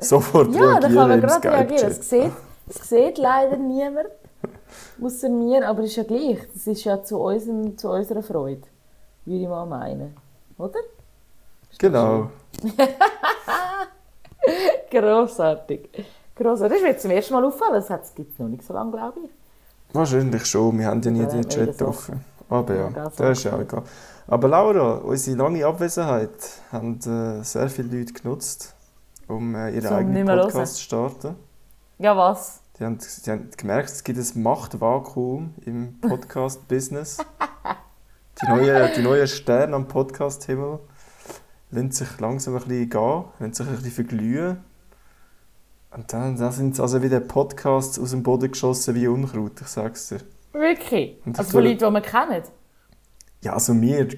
sofort ja, reagieren. Ja, dann kann man gerade reagieren. Es sieht, es sieht leider niemand. Außer mir, aber ist ja gleich. Das ist ja zu, unserem, zu unserer Freude, würde ich mal meinen. Oder? Genau. Grossartig. Grossartig. Das ist mir zum ersten Mal auffallen. Das gibt es noch nicht so lange, glaube ich. Wahrscheinlich schon. Wir haben ja nie den Chat wieder offen. Aber ja, das ist ja egal. Aber Laura, unsere lange Abwesenheit haben äh, sehr viele Leute genutzt, um äh, ihren Zum eigenen. Podcast zu starten. Ja, was? Die haben, die haben gemerkt, es gibt ein Machtvakuum im Podcast-Business. Die neuen, die neuen Sterne am Podcast-Himmel lassen sich langsam ein bisschen gehen, lassen sich ein bisschen verglühen. Und dann, dann sind also wieder Podcasts aus dem Boden geschossen wie Unkraut, ich sag's dir. Wirklich? Also von Leuten, die wir kennen? Ja, also mir,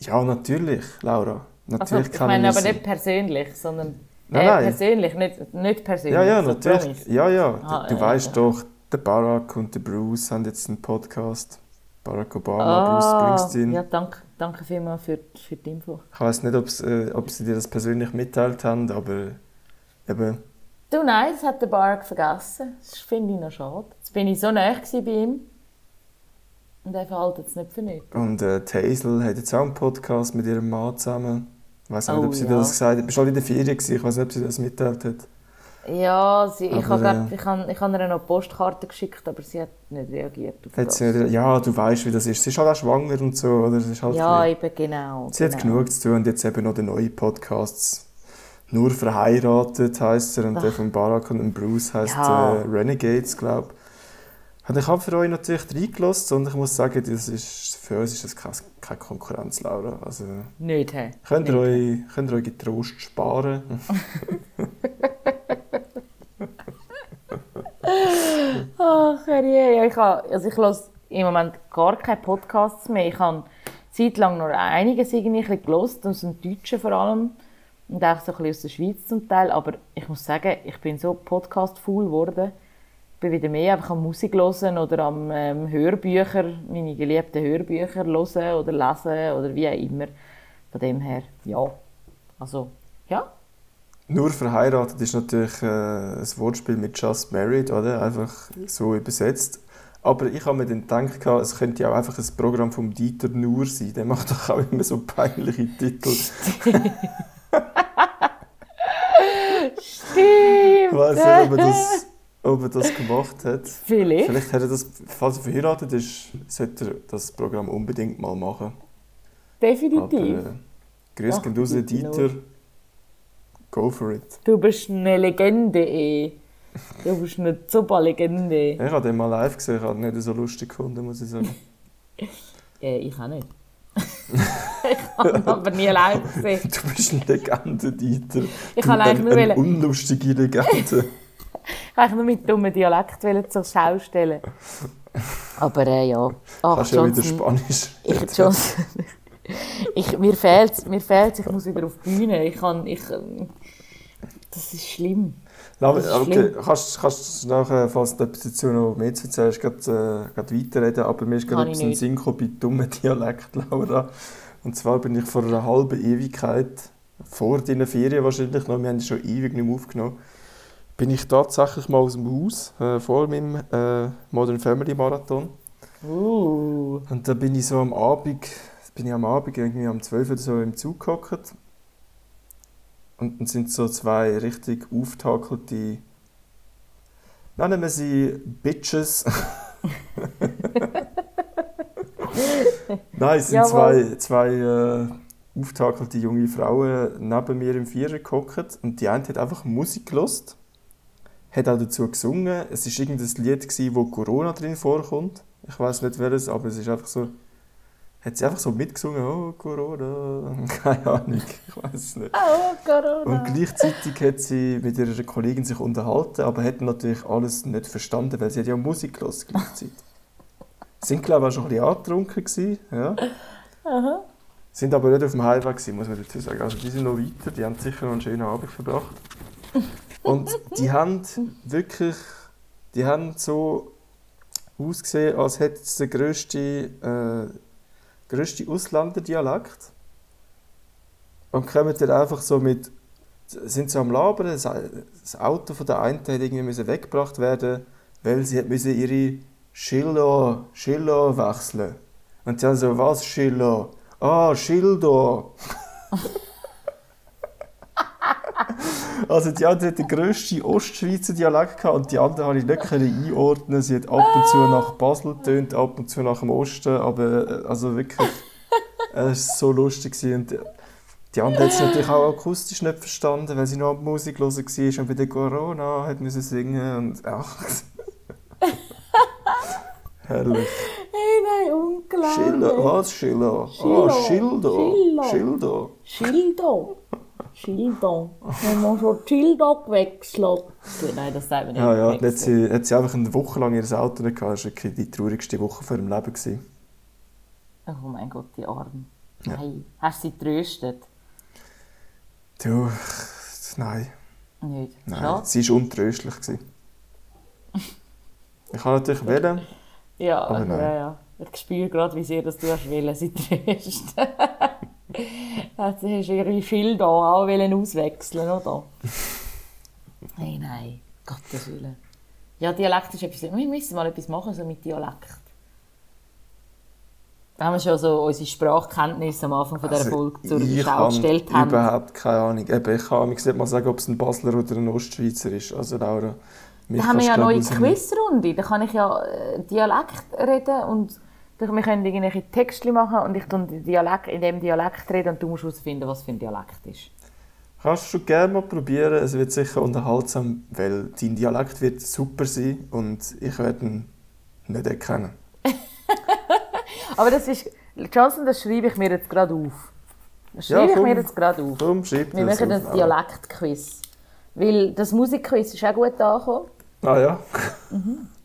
ja natürlich, Laura. Also, Natürlich ich kann meine ich aber nicht persönlich, sondern... Nein, äh, nein. persönlich, nicht, nicht persönlich. Ja, ja, so natürlich. Ja, ja. Ah, du ja, weißt ja. doch, der Barack und der Bruce haben jetzt einen Podcast. Barack Obama, Ah, Bruce Springsteen. ja, danke, danke vielmals für, für die Info. Ich weiß nicht, äh, ob sie dir das persönlich mitteilt haben, aber eben, Du, nein, das hat der Bark vergessen. Das finde ich noch schade. Jetzt bin ich so nah bei ihm. Und er verhält es nicht für nichts. und äh, Hazel hat jetzt auch einen Podcast mit ihrem Mann zusammen. Ich weiß nicht, Oh, ob sie ja. das gesagt hat. Du bist halt in der Ferien gewesen. Ich weiß nicht, ob sie das mitteilt hat. Ja, sie, ich Aber, habe äh, ich habe, ich habe ihr noch eine Postkarte geschickt, aber sie hat nicht reagiert auf Hat das. sie nicht, ja, du weißt, wie das ist. Sie ist halt auch schwanger und so. Oder? Es ist halt Ja, bisschen- eben genau. Sie hat genau. genug zu tun und jetzt eben noch der neue Podcast. Nur verheiratet heißt er und der von Barack und Bruce heißt Ja. äh, Renegades, glaube ich. Und ich habe für euch natürlich reingelassen und ich muss sagen, das ist, für uns ist das keine, keine Konkurrenz, Laura. Also Nicht, hä? könnt ihr, euch, könnt ihr euch getrost sparen. Ach. Ja, ich, habe, also ich höre im Moment gar keine Podcasts mehr. Ich habe zeitlang noch einiges irgendwie ein gehört, aus dem Deutschen vor allem. Und auch so ein bisschen aus der Schweiz zum Teil. Aber ich muss sagen, ich bin so podcast-full geworden. Ich bin wieder mehr einfach am Musik hören oder am ähm, Hörbücher, meine geliebten Hörbücher hören oder lesen oder wie auch immer. Von dem her, ja. Also, ja. Nur verheiratet ist natürlich äh, ein Wortspiel mit Just Married, oder? Einfach so übersetzt. Aber ich habe mir dann gedacht, es könnte ja auch einfach ein Programm vom Dieter Nur sein. Der macht doch auch immer so peinliche Titel. Ich weiß nicht, ob das, ob er das gemacht hat. Vielleicht. Vielleicht hätte er das, falls er verheiratet ist, sollte er das Programm unbedingt mal machen. Aber Definitiv. äh, grüß Ach, raus, Dieter Dieter. Go for it. Du bist eine Legende, eh. Du bist eine super Legende. Ich habe den mal live gesehen, ich habe ihn nicht so lustig gefunden, muss ich sagen. Äh, ich auch nicht. ich habe ihn aber nie live gesehen. Du bist eine Legende, Dieter. Ich Du, kann eigentlich nur eine, unlustige Legende. Ich wollte nur mit dummen Dialekt zur Schau stellen. Aber äh, ja. Ach, Kannst ja wieder Johnson, Spanisch. ich, Johnson, ich, mir fehlt mir fehlt's, ich muss wieder auf die Bühne. Ich kann, ich, das ist schlimm. Na, Das ist okay, schlimm. kannst, kannst du nachher, falls du etwas dazu noch mehr zu erzählen hast, gerade, äh, gerade weiterreden, aber mir ist gerade etwas in den nicht. Sinn gekommen bei dummen Dialekt, Laura. Und zwar bin ich vor einer halben Ewigkeit, vor deinen Ferien wahrscheinlich noch, wir haben schon ewig nicht mehr aufgenommen, bin ich tatsächlich mal aus dem Haus, äh, vor meinem äh, Modern Family Marathon. Uh, Und da bin ich so am Abend, bin ich am Abend irgendwie um 12 oder so im Zug gehockt. Und dann sind so zwei richtig auftakelte, nennen wir sie Bitches. Nein, es sind Jawohl. zwei, zwei äh, auftakelte junge Frauen neben mir im Vierer gehockt und die eine hat einfach Musik gelost, hat auch dazu gesungen. Es war irgendein Lied, gewesen, wo Corona drin vorkommt. Ich weiß nicht welches, aber es ist einfach so. Hat sie einfach so mitgesungen, oh Corona, keine Ahnung, ich weiß es nicht. oh, Corona. Und gleichzeitig hat sie mit ihrer Kollegin sich unterhalten, aber hat natürlich alles nicht verstanden, weil sie hat ja Musik gehört gleichzeitig. Sind glaube ich auch schon ein bisschen angetrunken gewesen, ja. Aha. Sind aber nicht auf dem Heimweg gewesen, muss man dazu sagen. Also die sind noch weiter, die haben sicher noch einen schönen Abend verbracht. Und die haben wirklich, die haben so ausgesehen, als hätte es der grösste, äh, grösste Ausländerdialekt. Und kommen dann einfach so mit, sind so am Labern, das das Auto von der einen hat irgendwie müssen weggebracht werden, weil sie müssen ihre Schilder, Schilder wechseln. Und dann so, was Schilder? Ah, Schilder. Also die andere hat den grössten Ostschweizer Dialekt gehabt und die andere habe ich nicht einordnen. Sie hat ab und zu nach Basel getönt, ab und zu nach dem Osten, aber äh, also wirklich, es war so lustig. Und die andere hat es natürlich auch akustisch nicht verstanden, weil sie noch an Musik hören war und bei der Corona hat müssen singen und ach. Herrlich. Hey, nein, unglaublich. Schiller, was Schiller? Schiller. Ah, Schilder. Schiller. Schilder. Schildo. Schildo. Wenn man schon Schildo gewechselt. Nein, das sagt man nicht. Ja, ja, hat sie, hat sie einfach eine Woche lang ihr Auto nicht gehabt. Das war wirklich die traurigste Woche von ihrem Leben. Gewesen. Oh mein Gott, die Arme. Ja. Nein. Hast du sie getröstet? Du, nein, Nicht. nein, Schade. sie war untröstlich. Gewesen. Ich kann natürlich wählen. Ja, Aber nein. ja, ja. Ich spüre gerade, wie sehr dass du hast wollen, sie trösten. Hast du ihre Schilder auch wollen auswechseln, oder? Nein, nein. Gottes Willen. Ja, Dialekt ist etwas... Wir müssen mal etwas machen so mit Dialekt. Da haben wir schon so unsere Sprachkenntnisse am Anfang von dieser Folge zur Also, ich Schau habe gestellt haben. überhaupt keine Ahnung. Eben, ich kann nicht mal sagen, ob es ein Basler oder ein Ostschweizer ist. Also Laura, Da haben wir ja eine neue. Quizrunde. Da kann ich ja äh, Dialekt reden und da- wir können irgendwelche Texte machen und ich den Dialekt, in dem Dialekt reden und du musst herausfinden, was für ein Dialekt ist. Kannst du gerne mal probieren. Es wird sicher unterhaltsam, weil dein Dialekt wird super sein und ich werde ihn nicht erkennen. Aber das ist, Johnson, das schreibe ich mir jetzt gerade auf. Das schreibe ich komm. mir jetzt gerade auf. Komm, schreib Wir das machen ein Dialektquiz. Weil das Musikquiz ist auch gut angekommen. Ah ja?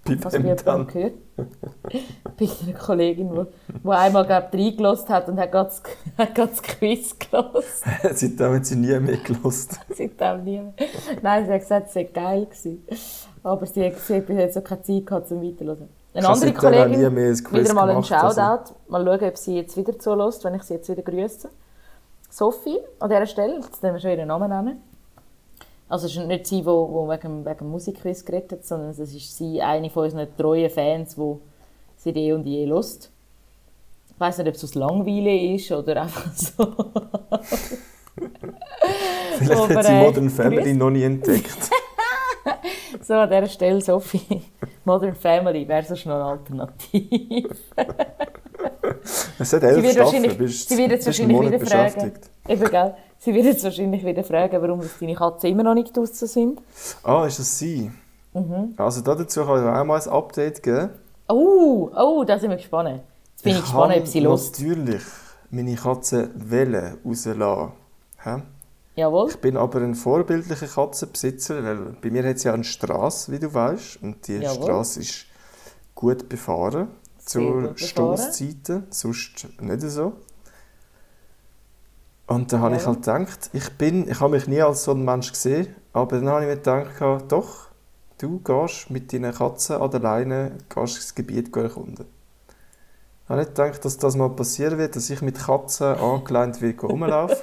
Bei Was wem wir gehört. Bei einer Kollegin, die, die einmal glaub, reingelassen hat und hat gerade das, Quiz gelassen. Seitdem hat sie nie mehr gelost. Seitdem nie mehr. Nein, sie hat gesagt, es sei geil gewesen. Aber sie hat, sie hat bis jetzt noch keine Zeit gehabt, zum Weiterhören. Eine andere auch nie Kollegin, mehr ein Quiz wieder mal ein gemacht, also. Shoutout. Mal schauen, ob sie jetzt wieder zulässt, wenn ich sie jetzt wieder grüße. Sophie, an dieser Stelle, jetzt nehmen wir schon ihren Namen nennen. Also es ist nicht sie, die, wegen, wegen Musikquiz geredet hat, sondern es ist sie, eine von unseren treuen Fans, die sie eh und je lust. Ich weiss nicht, ob es aus Langweile ist oder einfach so. Vielleicht Aber, hat sie äh, Modern Family noch nie entdeckt. So, an dieser Stelle, Sophie, Modern Family wäre sonst noch eine Alternative. Es hat Sie elf wird Staffeln. bist, sie wird jetzt wahrscheinlich wieder fragen, eben, gell? Sie wird jetzt wahrscheinlich wieder fragen, warum das deine Katzen immer noch nicht draußen sind. Ah, ist das sie? Mhm. Also dazu kann ich auch mal ein Update geben. Oh, oh, da sind wir gespannt. Jetzt bin ich, gespannt, habe ob sie lust. natürlich meine Katze Welle rauslassen. Hä? Jawohl. Ich bin aber ein vorbildlicher Katzenbesitzer, weil bei mir hat es ja eine Straße, wie du weißt, und die Jawohl. Straße ist gut befahren Sehr zur. Stoßzeiten, sonst nicht so. Und da habe ich Ja. halt gedacht, ich bin, ich habe mich nie als so ein Mensch gesehen, aber dann habe ich mir gedacht, doch, du gehst mit deinen Katzen an der Leine gehst ins Gebiet erkunden. Ich habe nicht gedacht, dass das mal passieren wird, dass ich mit Katzen angeleint wird rumlaufe.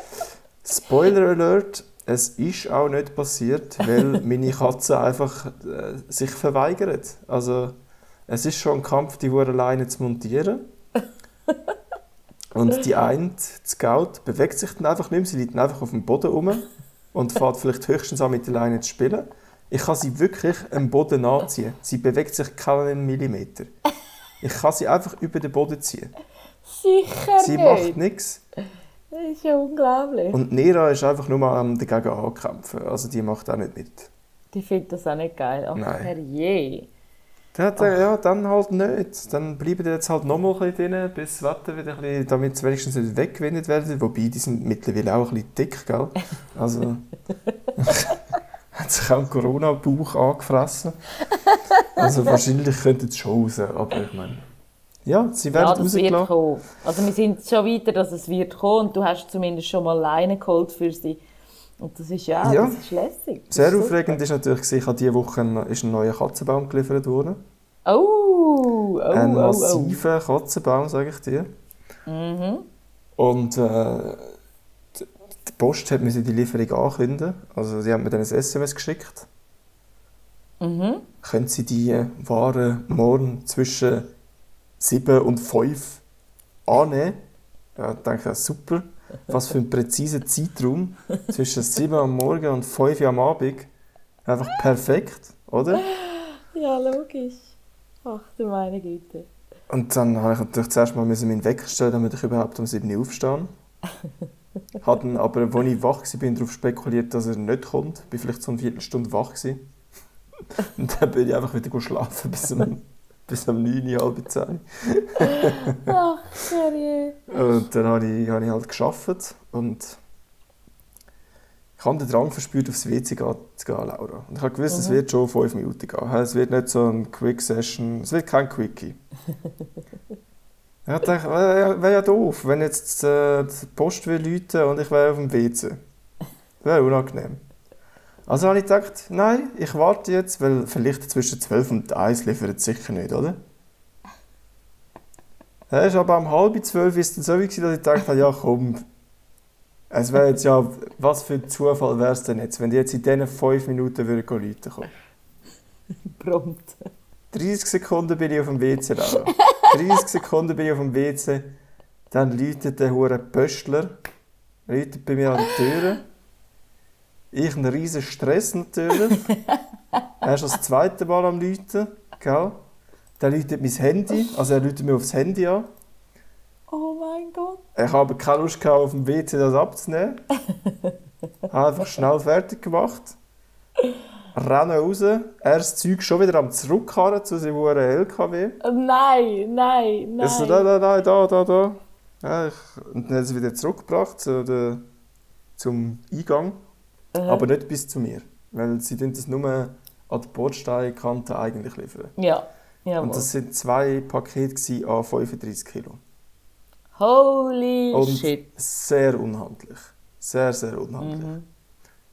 Spoiler Alert, es ist auch nicht passiert, weil meine Katze einfach äh, sich verweigert. Also es ist schon ein Kampf, die Uhr alleine zu montieren. Und die eine, die Scout, bewegt sich dann einfach nicht mehr. Sie liegt dann einfach auf dem Boden rum und fährt vielleicht höchstens an mit der Leine zu spielen. Ich kann sie wirklich am Boden nachziehen. Sie bewegt sich keinen Millimeter. Ich kann sie einfach über den Boden ziehen. Sicher Sie nicht. macht nichts. Das ist ja unglaublich. Und Nera ist einfach nur am dagegen ankämpfen. Also die macht auch nicht mit. Die findet das auch nicht geil. Ach, Nein. herrje. Dann hat er, ja, dann halt nicht. Dann bleiben die jetzt halt noch mal ein bisschen drin, bis das Wetter wieder ein bisschen, damit sie wenigstens nicht weggewendet werden. Wobei, die sind mittlerweile auch ein bisschen dick, gell? Also... hat sich auch ein Corona-Bauch angefressen. Also wahrscheinlich könnten sie schon raus, aber ich meine... Ja, sie werden Ja, das wird kommen. Also wir sind schon weiter, dass es wird kommen und du hast zumindest schon mal Leine geholt für sie. Und das ist ja, Ja. das ist lässig. Das Sehr ist super. aufregend ist natürlich, ich habe diese Woche ein, ist ein neuer Katzenbaum geliefert worden. Oh, oh, ein oh, oh. massiver Katzenbaum, sage ich dir. Mhm. Und äh, die Post hat mir die Lieferung ankündigen. Also sie haben mir dann ein SMS geschickt. Mhm. Können Sie die Waren morgen zwischen 7 und 5 annehmen? Ja, ich denke super. Was für ein präziser Zeitraum zwischen 7 am Morgen und 5 am Abend. Einfach perfekt, oder? Ja, logisch. Ach du meine Güte. Und dann habe ich natürlich zuerst mal meinen Wecker stellen, damit ich überhaupt um 7 Uhr aufstehe. Habe dann aber, als ich wach war, darauf spekuliert, dass er nicht kommt. Ich war vielleicht so eine Viertelstunde wach. Gewesen. Und dann bin ich einfach wieder schlafen bis um, bis um 9, halb 10. Ach, seriös. Und dann habe ich, habe ich halt gearbeitet und ich habe den Drang verspürt, aufs WC zu gehen, Laura. Und ich habe gewusst, es wird schon fünf Minuten gehen. Es wird nicht so eine Quick-Session, es wird kein Quickie. ich dachte, wäre wär ja doof, wenn jetzt äh, die Post will läuten und ich wäre auf dem WC. Das wäre unangenehm. Also habe ich gedacht, nein, ich warte jetzt, weil vielleicht zwischen 12 und 1 liefert es sicher nicht, oder? Ja, ist aber um halb zwölf ist es dann so, gewesen, dass ich dachte, ja komm, es wäre jetzt ja, was für ein Zufall wäre es denn jetzt, wenn die jetzt in diesen fünf Minuten würden Leute kommen. Prompt. 30 Sekunden bin ich auf dem WC, Laura. 30 Sekunden bin ich auf dem WC, dann läutet der hure Pöstler, läutet bei mir an die Tür. Ich einen riesen Stress natürlich. er ist das zweite Mal am Läuten, gell? Dann läutet mein Handy, also er läutet mir aufs Handy an. Oh mein Gott. Ich habe keine Lust gehabt, auf dem WC das abzunehmen. habe einfach schnell fertig gemacht. Renne raus. Er das Zeug schon wieder am Zurückkarren zu seinem LKW. Nein, nein, nein. Ich so, nein, nein, nein, da, da, da. Ja, ich, und dann hat er es wieder zurückgebracht zu der, zum Eingang. Aha. Aber nicht bis zu mir. Weil sie das nur an der Bordsteinkante eigentlich liefern. Ja, jawohl. Und das sind zwei Pakete an 35 Kilo. Holy Und shit. sehr unhandlich. Sehr, sehr unhandlich.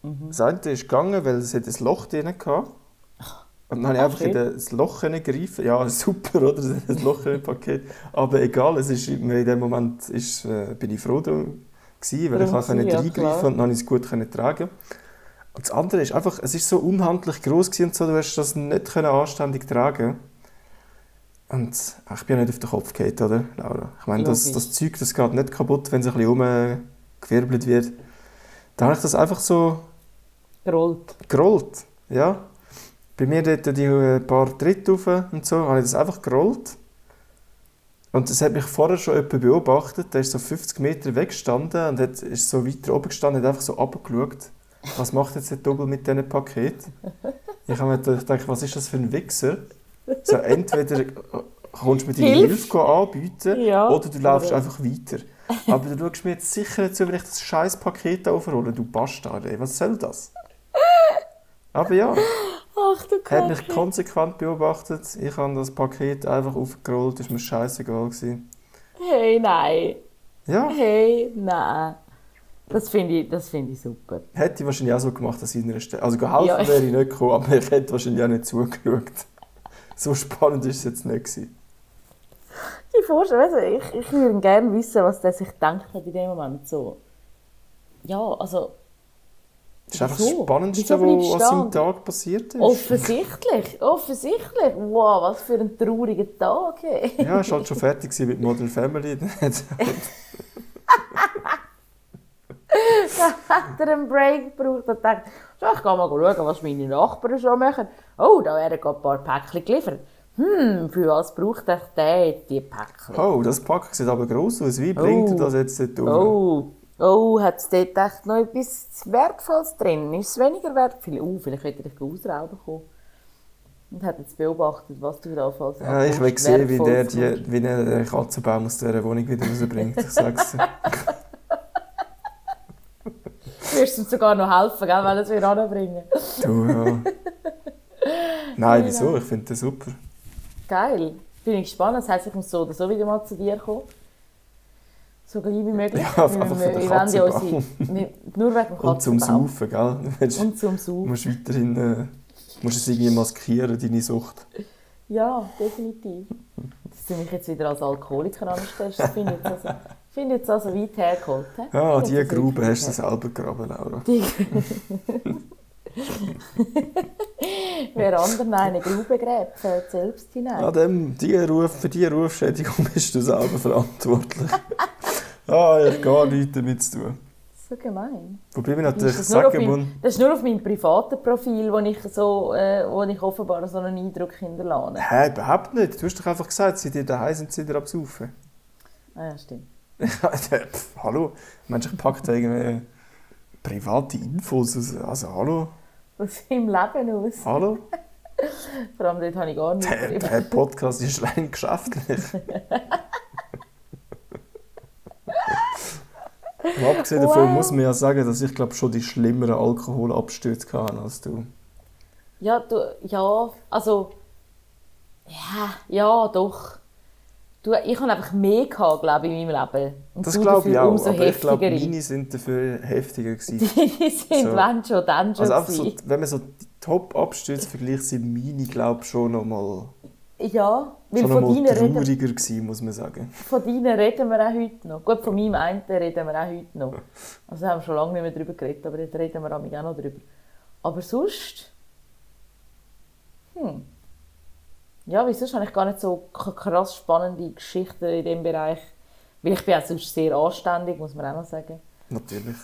Mhm. Das eine ist gegangen, weil es hat ein Loch drin hatte. Und dann habe ich einfach in das Loch greifen. Ja, super, oder? Ein Loch im Paket. Aber egal, es ist, in dem Moment ist, äh, bin ich froh gewesen, weil ich Darum konnte gewesen, ja, reingreifen und dann ich es gut können tragen. Und das andere ist einfach, es ist so unhandlich groß gewesen und so, du hast das nicht können anständig tragen. Und ich bin ja nicht auf den Kopf gefallen, oder, Laura? Ich meine, das, das Zeug, das geht nicht kaputt, wenn es ein bisschen umgewirbelt wird. Da habe ich das einfach so Gerollt. gerollt. Ja. Bei mir dort die äh, paar Tritte rauf und so, habe ich das einfach gerollt. Und das hat mich vorher schon jemand beobachtet, der ist so 50 Meter weggestanden und hat, ist so weiter oben gestanden und hat einfach so runtergeschaut. Was macht jetzt der Double mit diesem Paket? Ich habe mir gedacht, was ist das für ein Wichser? So, entweder kommst du mir deine Hilf. Hilfe anbieten Ja. oder du läufst Oder- einfach weiter. Aber du schaust mir jetzt sicher nicht zu, wenn ich das scheiß Paket aufrolle, du Bastard. Ey. Was soll das? Aber ja, Ach du er hat mich konsequent beobachtet. Ich habe das Paket einfach aufgerollt, ist mir scheißegal gewesen. Hey, nein. Ja, Hey, nein. Das finde ich, das finde ich super. hätte ich wahrscheinlich auch so gemacht an seiner Stelle. Also geholfen Ja. wäre ich nicht gekommen, aber ich hätte wahrscheinlich auch nicht zugeschaut. So spannend ist es jetzt nicht gewesen. Ich vorstelle, du, ich, ich würde gerne wissen, was der sich gedacht hat in dem Moment. So. Ja, also Das ist einfach Wieso? das Spannendste, was an da? seinem Tag passiert ist. offensichtlich, offensichtlich. Wow, was für ein trauriger Tag. Hey. Ja, er war halt schon fertig mit Modern Family. Dann hat er einen Break gebraucht und dachte, so, ich gehe mal schauen, was meine Nachbarn schon machen. Oh, da werden gerade ein paar Päckchen geliefert. Hm, für was braucht euch der die Päckchen? Oh, das Pack sieht aber gross aus. Wie bringt er Oh. das jetzt dort durch? Oh, oh, hat es dort echt noch etwas Wertvolles drin? Ist es weniger wertvoll? Oh, vielleicht hätte ich ausrauben kommen. Und hat jetzt beobachtet, was du da falls Ja, ich will sehen, wie der die, wie er den Katzenbaum aus dieser Wohnung wieder rausbringt. Ich sag's dir. Du wirst ihm sogar noch helfen, gell, wenn er es wieder anbringen. Du, ja. Nein, wieso? Ich finde das super. Geil. Bin ich gespannt. Das heisst, ich muss so oder so wieder mal zu dir kommen. So gleich wie möglich. Ja, einfach Wir- wir- wollen ja unsere- wir- Nur wegen dem Und zum. Saufen, gell? Willst- Und zum Saufen. musst weiterhin äh, musst es irgendwie maskieren, deine Sucht. Ja, definitiv. Dass du mich jetzt wieder als Alkoholiker anstellst, finde ich jetzt also, finde ich jetzt also weit hergeholt. hä? Ja, Ich die finde das Grube hast du selber gegraben, Laura. Die- Wer anderen eine Grube gräbt, fällt selbst hinein. An dem, die Ruf, für diese Rufschädigung bist du selber verantwortlich. ah, ich habe gar nichts damit zu tun. So gemein. Wobei wir natürlich Das ist, nur auf sagen meinem, muss, das ist nur auf meinem privaten Profil, wo ich, so, äh, wo ich offenbar so einen Eindruck hinterlasse. hä, überhaupt nicht. Du hast doch einfach gesagt, seit ihr daheim sind, sind ihr am Saufen. Ah, ja, stimmt. Pff, hallo? Mensch, ich packe da irgendwie private Infos. Also, hallo? Aus seinem Leben aus. Hallo? Vor allem dort habe ich gar nichts Der, darüber. der Podcast ist rein geschäftlich. Abgesehen davon Wow. muss man ja sagen, dass ich glaube schon die schlimmeren Alkoholabstürze hatte als du. Ja, du, ja, also, ja, ja, doch. Du, ich habe einfach mehr gehabt, glaube ich, in meinem Leben. Und Das glaube ich auch, umso aber ich glaube, meine sind dafür heftiger gewesen. Die sind, So. wenn schon, dann schon. Also so, wenn man so die Top-Abstürze vergleicht, sind meine, glaube ich, schon nochmal ja, weil schon von noch mal deinen, reden, gewesen, muss man sagen. von deinen reden wir auch heute noch. Gut, von meinem einen reden wir auch heute noch. Also haben wir schon lange nicht mehr darüber geredet, aber jetzt reden wir auch noch darüber. Aber sonst... Hm. Ja, wieso habe ich gar nicht so krass spannende Geschichten in diesem Bereich? Weil ich bin auch sonst sehr anständig, muss man auch noch sagen. Natürlich.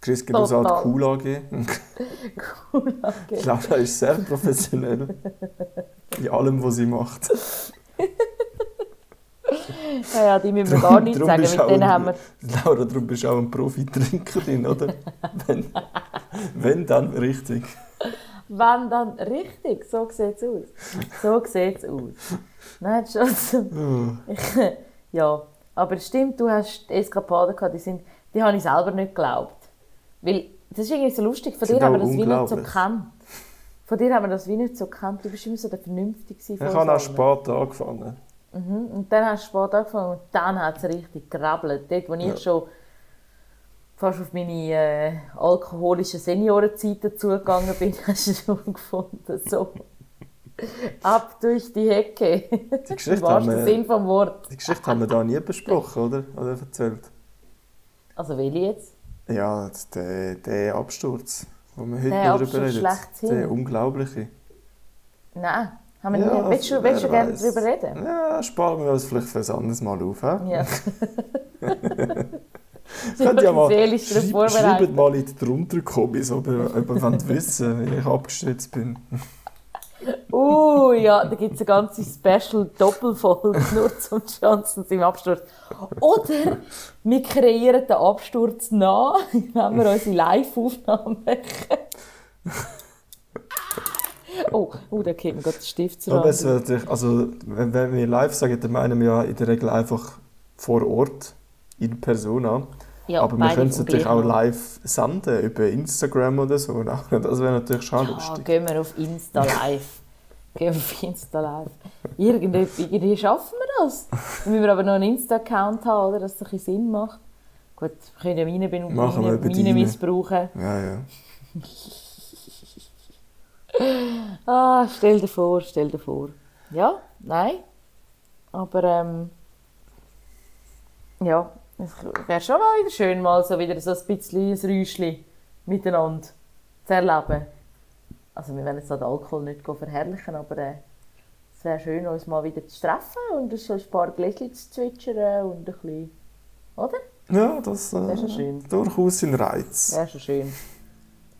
Chris gibt uns Total. Cool AG. Cool, okay. Laura ist sehr professionell. In allem, was sie macht. Ja, ja, die müssen wir gar Darum sagen, mit denen ein- haben wir... Laura, darum bist du auch ein Profi-Trinkerin, oder? wenn, wenn, dann richtig. Wenn dann richtig, so sieht es aus. So sieht es aus. Nein. Ich, ja, aber es stimmt, du hast Eskapaden gehabt, die, sind, die habe ich selber nicht geglaubt. Weil, das ist irgendwie so lustig, von dir haben wir das wie nicht so gekannt. Von dir haben wir das wie nicht so gekannt. Du bist immer so der Vernünftige Ich habe auch spät angefangen. Mhm. Und dann hast du spät angefangen und dann hat es richtig gerabbelt. Dort, wo Ja. ich schon fast auf meine äh, alkoholischen Seniorenzeiten zugegangen bin, hast du schon gefunden, so ab durch die Hecke. Die Geschichte, haben wir, Sinn vom Wort. die Geschichte haben wir da nie besprochen, oder? Oder erzählt? Also welche jetzt? Ja, das- der, der Absturz, wo wir heute Der darüber reden. Der unglaubliche. Nein, haben wir Ja, nicht. Willst du, willst du gerne darüber reden? Ja, sparen wir uns vielleicht für ein anderes Mal auf. He? Ja. Könnt ihr mal, schreib, schreibt mal in die drunter Comments, ob ihr, ob ihr wissen wie ich abgestürzt bin. Uh, ja, da gibt es eine ganze Special-Doppelfolge nur zum Johnsons im Absturz. Oder wir kreieren den Absturz nach, wenn wir unsere Live-Aufnahme machen. Oh, oh, da kommt mir gerade der Stift zu Aber es natürlich, also, wenn, wenn wir live sagen, dann meinen wir ja in der Regel einfach vor Ort, in Persona. Ja, Aber wir beide können es natürlich auch live senden, über Instagram oder so. Das wäre natürlich schon Ja, lustig. gehen wir auf Insta live. gehen wir auf Insta live. Irgendwie, irgendwie schaffen wir das. Müssen wir aber noch einen Insta-Account haben, oder, dass es ein bisschen Sinn macht. Gut, wir können ja meine, ben- Machen wir meine, missbrauchen. Ja, ja. Ah, stell dir vor, stell dir vor. Ja, nein. Aber ähm, ja, es wäre schon mal wieder schön, mal so wieder so ein bisschen ein Räuschchen miteinander zu erleben. Also wir werden jetzt den Alkohol nicht verherrlichen, aber äh, es wäre schön, uns mal wieder zu treffen und so ein paar Gläschen zu zwitschern und ein bisschen, oder? Ja, das äh, schön. durchaus ein Reiz. Wäre schon schön.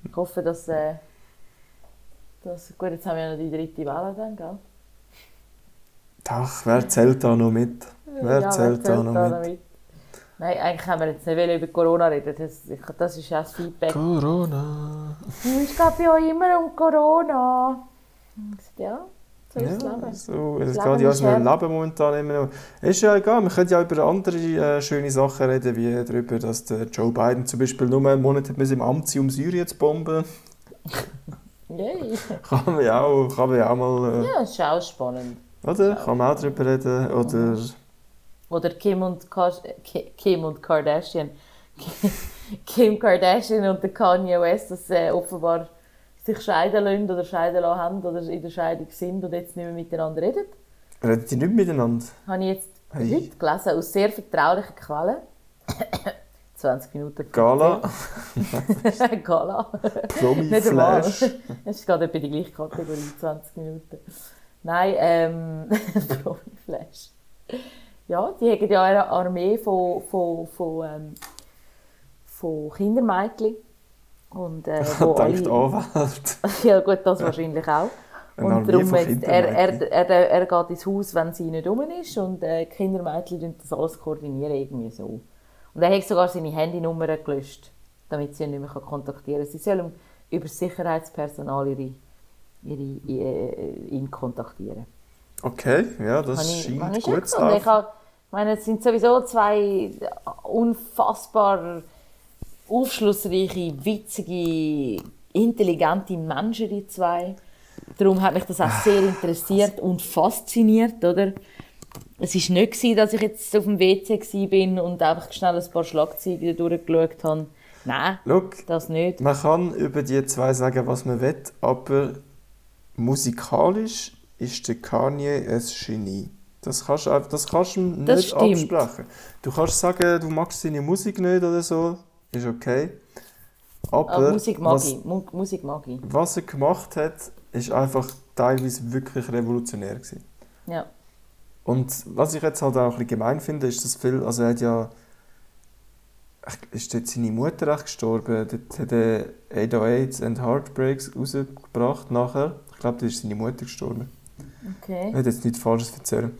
Ich hoffe, dass, äh, dass... Gut, jetzt haben wir ja noch die dritte Welle dann, gell? Ach, wer zählt da noch mit? Wer Ja, zählt da noch mit? damit? Nein, eigentlich haben wir jetzt nicht über Corona reden. Das, das ist ja das Feedback. Corona. Es geht euch immer um Corona. Ja, so ist das Ja, Leben. so, es Leben geht ja ist so ein hart. Leben momentan immer noch. Ist ja egal, wir können ja über andere äh, schöne Sachen reden, wie darüber, dass der Joe Biden zum Beispiel nur einen Monat hat im Amt sein, um Syrien zu bomben. Yay. Kann man ja auch, kann man ja auch mal, äh, Ja, das ist auch spannend. oder? Kann man auch darüber reden, oder... Oder Kim und, Ka Kim und Kardashian. Kim Kardashian und der Kanye West, dass sie offenbar sich scheiden lassen oder scheiden lassen haben oder in der Scheidung sind und jetzt nicht mehr miteinander reden. Reden die nicht miteinander? habe ich jetzt Hey. heute gelesen, aus sehr vertraulichen Quellen. 20 Minuten. Gala. Gala. Promi-Flash. Das ist gerade etwa die gleiche Kategorie, 20 Minuten. Nein, ähm, Promi-Flash. Ja, die haben ja eine Armee von, von, von, ähm, von Kindermädchen. Und, äh, wo alle... Anwalt. Ja gut, das wahrscheinlich auch. Eine Und darum, jetzt, er, er, er, er geht ins Haus, wenn sie nicht rum ist und äh, die Kindermädchen das alles koordinieren irgendwie so. Und er hat sogar seine Handynummer gelöscht, damit sie ihn nicht mehr kontaktieren kann. Sie sollen über das Sicherheitspersonal ihre, ihre, äh, ihn kontaktieren. Okay, ja, das scheint ich gut zu laufen. Ich meine, es sind sowieso zwei unfassbar aufschlussreiche, witzige, intelligente Menschen, die zwei. Darum hat mich das auch sehr interessiert und fasziniert, oder? Es war nicht, dass ich jetzt auf dem WC war und einfach schnell ein paar Schlagzeilen durchgeschaut habe. Nein, Schau, das nicht. man kann über die zwei sagen, was man will, aber musikalisch ist der Kanye ein Genie. Das kannst du, das kannst du Das nicht stimmt. absprechen. Du kannst sagen, du magst seine Musik nicht oder so, ist okay. Aber Aber Musik mag was, ich. Mu Musik mag ich. was er gemacht hat, ist einfach teilweise wirklich revolutionär gewesen. Ja. Und was ich jetzt halt auch ein bisschen gemein finde, ist, dass viel, also er hat ja, ist dort seine Mutter echt gestorben, dort hat er 808s and Heartbreaks rausgebracht nachher. Ich glaube, da ist seine Mutter gestorben. Ich Okay. will jetzt nichts Falsches erzählen.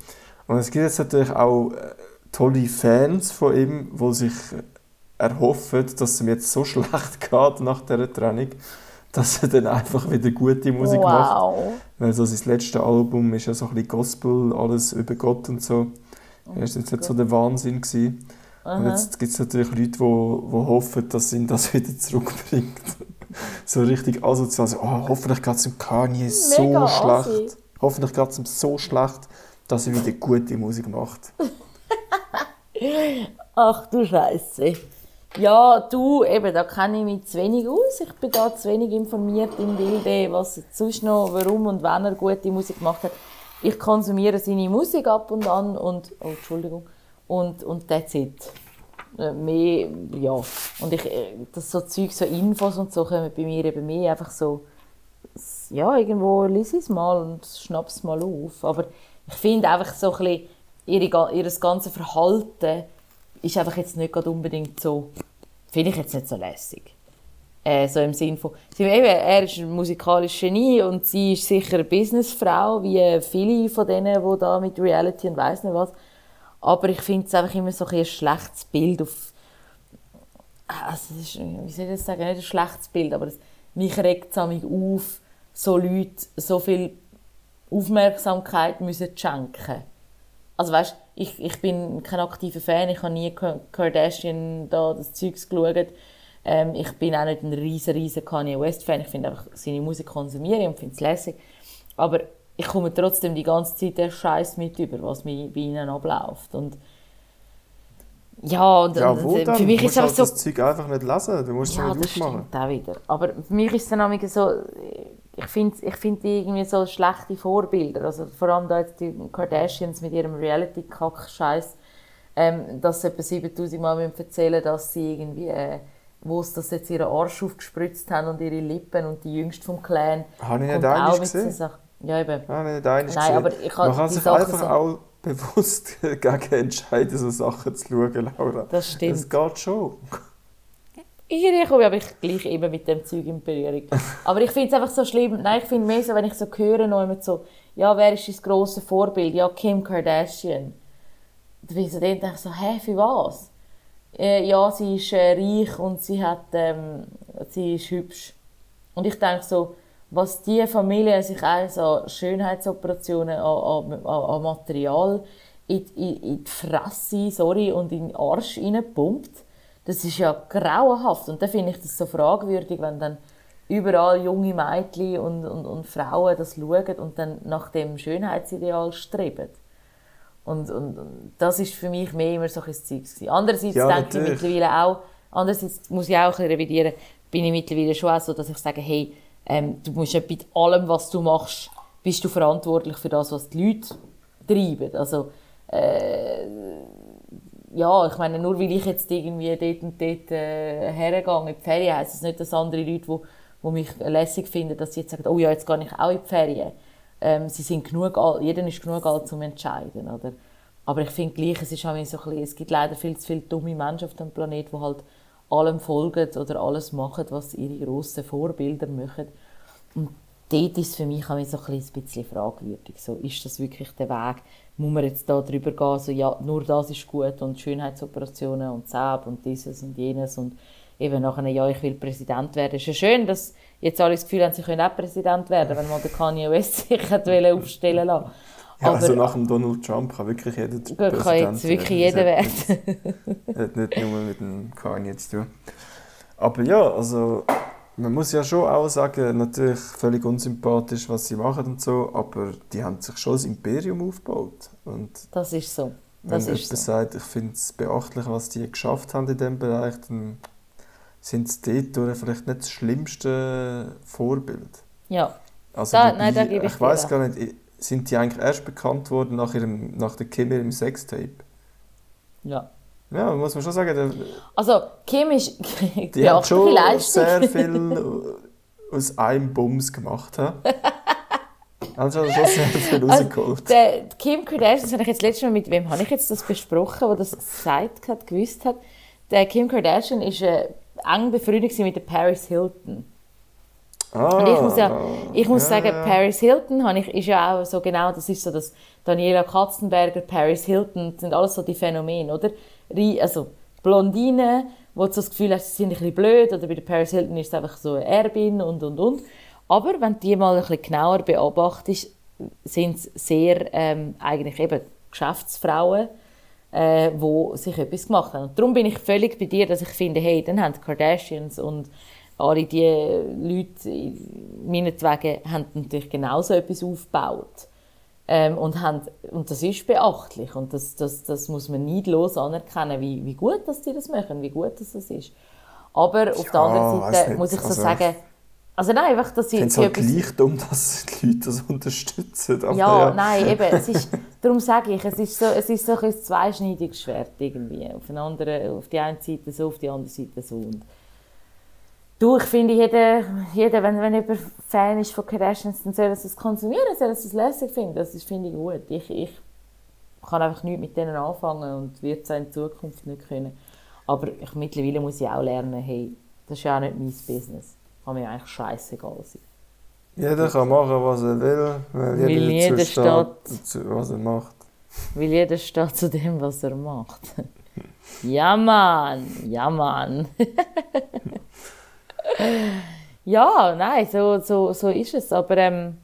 Und es gibt jetzt natürlich auch äh, tolle Fans von ihm, die sich erhoffen, dass es ihm jetzt so schlecht geht nach dieser Trennung, dass er dann einfach wieder gute Musik macht. Wow. Weil so sein letztes Album ist ja so ein bisschen Gospel, alles über Gott und so. Das war jetzt nicht so der Wahnsinn. Gewesen. Und jetzt gibt es natürlich Leute, die, die hoffen, dass ihn das wieder zurückbringt. so richtig asozial. So, oh, hoffentlich geht es dem Kanye so Mega schlecht. assi. Hoffentlich geht es ihm so schlecht, dass er wieder gute Musik macht. Ach du Scheiße. Ja, du, eben, da kenne ich mich zu wenig aus. Ich bin da zu wenig informiert im Bilde, was sonst noch, warum und wann er gute Musik gemacht hat. Ich konsumiere seine Musik ab und an und, oh, Entschuldigung, und, und that's it. Äh, Mehr, ja. Und ich, äh, das so Zeug, so Infos und so kommen bei mir eben mehr einfach so, ja, irgendwo ich es mal und schnapp es mal auf. Aber ich finde einfach so ein bisschen, ihre, ihr ganzes Verhalten ist einfach jetzt nicht unbedingt so, finde ich jetzt nicht so lässig. Äh, so im Sinn von, sie, eben, er ist ein musikalisches Genie und sie ist sicher eine Businessfrau, wie viele von denen, die da mit Reality und weiss nicht was. Aber ich finde es einfach immer so ein, ein schlechtes Bild auf, also ist, wie soll ich das sagen, nicht ein schlechtes Bild, aber es, mich regt es auf, so Leute so viel Aufmerksamkeit müssen schenken. Also weißt, ich, ich bin kein aktiver Fan, ich habe nie Ka- Kardashian da das Zeugs geschaut. Ähm, ich bin auch nicht ein riesen, riesen Kanye West Fan. Ich finde einfach seine Musik konsumiere und finde es lässig. Aber ich komme trotzdem die ganze Zeit den Scheiß mit über, was mi- bei ihnen abläuft. Und ja, und, Ja, und, und dann? für mich du ist musst es halt so das Zeug einfach nicht lesen. Du musst es ja, nicht das aufmachen. stimmt auch wieder. Aber für mich ist es dann so, ich finde ich find die irgendwie so schlechte Vorbilder. Also vor allem da jetzt die Kardashians mit ihrem Reality-Kack-Scheiß, ähm, dass sie etwa 7000 Mal erzählen dass sie irgendwie, äh, wo sie das jetzt ihren Arsch aufgespritzt haben und ihre Lippen und die Jüngste vom Clan. Habe ich nicht auch mit gesehen. Sachen. Ja, eben. Ja, nicht einig Nein, gesehen. aber ich habe Man kann sich Sachen einfach so- auch bewusst gegen entscheiden, so Sachen zu schauen, Laura. Das stimmt. Es geht schon. Irgendwie komme ich aber ich gleich immer mit dem Zeug in Berührung. Aber ich finde es einfach so schlimm. Nein, ich finde mehr so, wenn ich so höre, noch immer so, ja, wer ist dein grosses Vorbild? Ja, Kim Kardashian. Da bin ich so, denke ich so, hä, für was? Äh, ja, sie ist äh, reich und sie, hat, ähm, sie ist hübsch. Und ich denke so, was die Familie sich alles an Schönheitsoperationen, an, an, an an Material in, in, in die Fresse sorry, und in den Arsch reinpumpt, das ist ja grauenhaft. Und dann finde ich das so fragwürdig, wenn dann überall junge Mädchen und, und, und Frauen das schauen und dann nach dem Schönheitsideal streben. Und, und, und das ist für mich mehr immer so ein Zeug. Andererseits Ja, denke ich natürlich. mittlerweile auch, andererseits muss ich auch ein bisschen revidieren, bin ich mittlerweile schon auch so, dass ich sage, hey, ähm, du musst ja bei allem, was du machst, bist du verantwortlich für das, was die Leute treiben. Also, äh, ja, ich meine, nur weil ich jetzt irgendwie dort und dort äh, hergehe in die Ferien, heisst es nicht, dass andere Leute, die, die mich lässig finden, dass sie jetzt sagen, oh ja, jetzt gehe ich auch in die Ferien. Ähm, sie sind genug alt, jeder ist genug alt, zum entscheiden, oder? Aber ich finde gleich, es ist auch so ein bisschen, es gibt leider viel zu viele dumme Menschen auf dem Planeten, die halt allem folgen oder alles machen, was ihre grossen Vorbilder machen. Und dort ist es für mich auch so ein bisschen fragwürdig. So, ist das wirklich der Weg? Muss man jetzt da drüber gehen, so, ja, nur das ist gut und Schönheitsoperationen und Zäb und dieses und jenes und eben nachher, ja, ich will Präsident werden. Es ist ja schön, dass jetzt alle das Gefühl haben, sie können auch Präsident werden, wenn man den Kanye West sich aufstellen lassen ja, also nach dem Donald Trump kann wirklich jeder Gut, Präsident kann jetzt wirklich jeder werden. hat nicht nur mit dem Kanye zu tun. Aber ja, also man muss ja schon auch sagen, natürlich völlig unsympathisch, was sie machen und so, aber die haben sich schon das Imperium aufgebaut. Und das ist so. Das wenn ist jemand so. sagt, ich finde es beachtlich, was die geschafft haben in diesem Bereich, dann sind sie dort vielleicht nicht das schlimmste Vorbild. Ja. Also da, nein, da gebe ich Ich weiß gar nicht, sind die eigentlich erst bekannt worden nach, ihrem, nach der Kim ihrem Sextape? Ja. Ja, muss man schon sagen. Der, also, Kim ist die hat schon sehr viel aus einem Bums gemacht. Also schon sehr viel also, rausgeholt. Der Kim Kardashian, das habe ich jetzt letztes Mal mit wem habe ich jetzt das besprochen, der das gesagt hat, gewusst hat. Der Kim Kardashian ist äh, eng befreundet mit der Paris Hilton. Ah, und ich muss, ja, ich muss ja, sagen, ja. Paris Hilton ich, ist ja auch so genau, das ist so das Daniela Katzenberger, Paris Hilton, das sind alles so die Phänomene, oder? Also Blondinen, wo du das Gefühl hast, sie sind ein bisschen blöd, oder bei der Paris Hilton ist es einfach so eine Erbin und, und, und. Aber wenn du die mal ein bisschen genauer beobachtest, sind es sehr ähm, eigentlich eben Geschäftsfrauen, äh, wo sich etwas gemacht haben. Und darum bin ich völlig bei dir, dass ich finde, hey, dann haben die Kardashians und alle die Leute, meinetwegen, haben natürlich genauso etwas aufgebaut. Ähm, und, haben, und das ist beachtlich und das, das, das muss man neidlos anerkennen, wie, wie gut dass sie das machen, wie gut das ist. Aber auf ja, der anderen Seite muss ich so also, sagen, also nein, einfach, dass sie... Ich finde es halt gleich dumm, dass die Leute das unterstützen. Ja, ja, nein, eben, es ist, darum sage ich, es ist so, es ist so ein zweischneidiges Schwert irgendwie. Auf, eine andere, auf die eine Seite so, auf die andere Seite so. Und Du, ich finde, jeder, jeder wenn, wenn jemand Fan ist von Kardashians, dann soll er es konsumieren, soll er es lässig finden. Das ist, finde ich, gut. Ich, ich kann einfach nichts mit denen anfangen und wird es in Zukunft nicht können. Aber ich, mittlerweile muss ich auch lernen, hey, das ist ja auch nicht mein Business. Kann mir eigentlich scheißegal sein. Jeder kann machen, was er will, weil, weil jeder, jeder steht, zu, was er macht. Weil jeder steht zu dem, was er macht. ja, Mann, ja, Mann. ja, nein, so, so, so ist es. Aber ähm,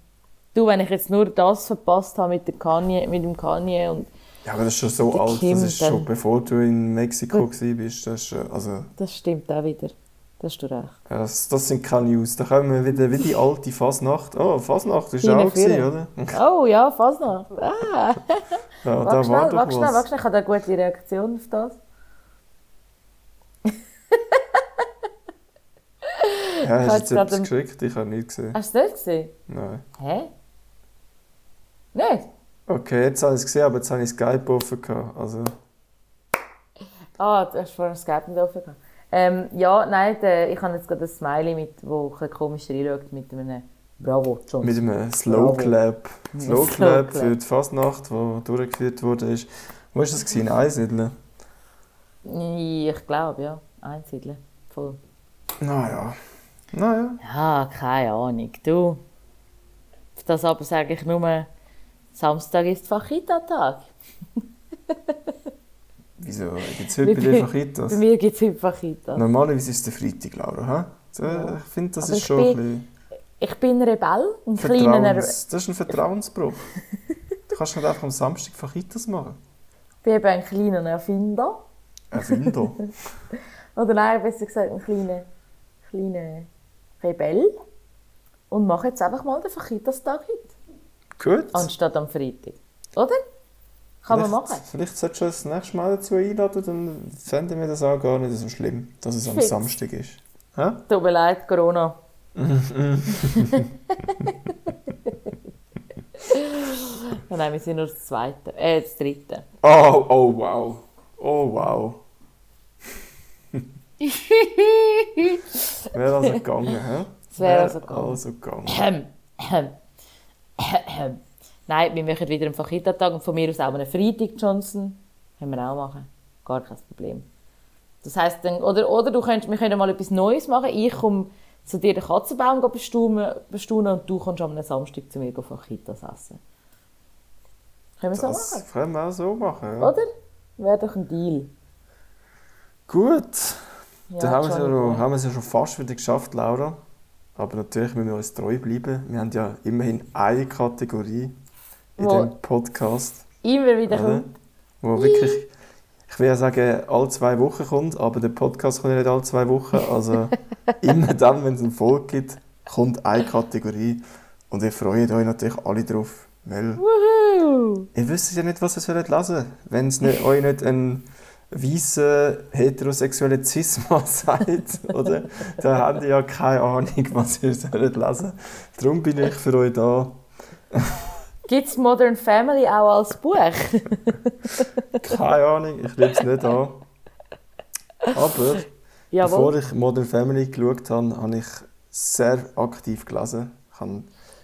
du, wenn ich jetzt nur das verpasst habe mit, der Kanye, mit dem Kanye und ja, aber das ist schon so alt, Kim, das ist schon bevor du in Mexiko warst. Das, ist, also, das stimmt auch wieder. Das hast du recht. Ja, das, das, sind keine News. Da kommen wir wieder wie die alte Fasnacht. Oh, Fasnacht ist auch gewesen, oder? Oh ja, Fasnacht. Ah. ja, da schnell, war doch wach schnell, wach schnell. Ich habe eine gute Reaktion auf das. Ja, hast du jetzt etwas geschickt? Ich habe nichts gesehen. Hast du das gesehen? Nein. Hä? Nicht? Okay, jetzt habe ich es gesehen, aber jetzt habe ich Skype offen gehabt. Also. Ah, du hast vorhin Skype nicht offen gehabt. Ähm, ja, nein, der, ich habe jetzt gerade ein Smiley, mit, wo ein komisch reinschaut, mit einem Bravo, John. Mit einem Slow Clap. Slow Clap für die Fastnacht, die durchgeführt wurde. Wo war das? In Einsiedeln? Ich glaube, ja. Einsiedeln. Voll. Naja. Naja. Ja, keine Ahnung. Du, das aber sage ich nur, Samstag ist Fachita-Tag. Wieso? Gibt es heute bei dir Fachitas? Bei mir gibt es heute Fachitas. Normalerweise ist es der Freitag, Laura. So, ja. Ich finde, das aber ist schon bin, ein Ich bin Rebell, ein kleiner... Das ist ein Vertrauensbruch. du kannst nicht einfach am Samstag Fachitas machen. Ich bin eben ein kleiner Erfinder. Erfinder? Oder nein, besser gesagt, ein kleiner, kleiner Rebell und mache jetzt einfach mal den Fachitas-Tag heute. Gut. Anstatt am Freitag. Oder? Kann man machen. Vielleicht solltest du das nächste Mal dazu einladen, dann fänden wir das auch gar nicht so schlimm, dass es am Samstag ist. Ha? Tut mir leid, Corona. Nein, wir sind nur das Zweite. Äh, das Dritte. Oh, oh, wow. Oh, wow. wäre also gegangen, hä? Es wäre also gegangen. also gegangen. Ahem, ahem. Nein, wir machen wieder einen Fachita-Tag und von mir aus auch einen Freitag, Johnson. Können wir auch machen. Gar kein Problem. Das heisst dann, oder, oder du könntest, wir können mal etwas Neues machen. Ich komme zu dir den Katzenbaum bestaunen, bestaunen und du kommst am Samstag zu mir Fajitas essen. Können wir so Das machen? können wir auch so machen, ja. Oder? Wäre doch ein Deal. Gut, Ja, dann haben wir, es ja Johnny schon, haben wir es ja schon fast wieder geschafft, Laura. Aber natürlich müssen wir uns treu bleiben. Wir haben ja immerhin eine Kategorie in Wo- dem Podcast, Immer wieder oder? kommt. wo wirklich, ich will ja sagen, alle zwei Wochen kommt, aber der Podcast kommt ja nicht alle zwei Wochen. Also immer dann, wenn es eine Folge gibt, kommt eine Kategorie. Und ihr freut euch natürlich alle drauf, weil Wuhu! Ihr wisst ja nicht, was ihr sollt lesen Wenn es euch nicht ein weißer, heterosexueller Cis-Mann sagt, oder? dann habt ihr ja keine Ahnung, was ihr sollt lesen Darum bin ich für euch da. Gibt es Modern Family auch als Buch? Keine Ahnung, ich lebe es nicht an. Aber Jawohl. bevor ich Modern Family geschaut habe, habe ich sehr aktiv gelesen. Ich hatte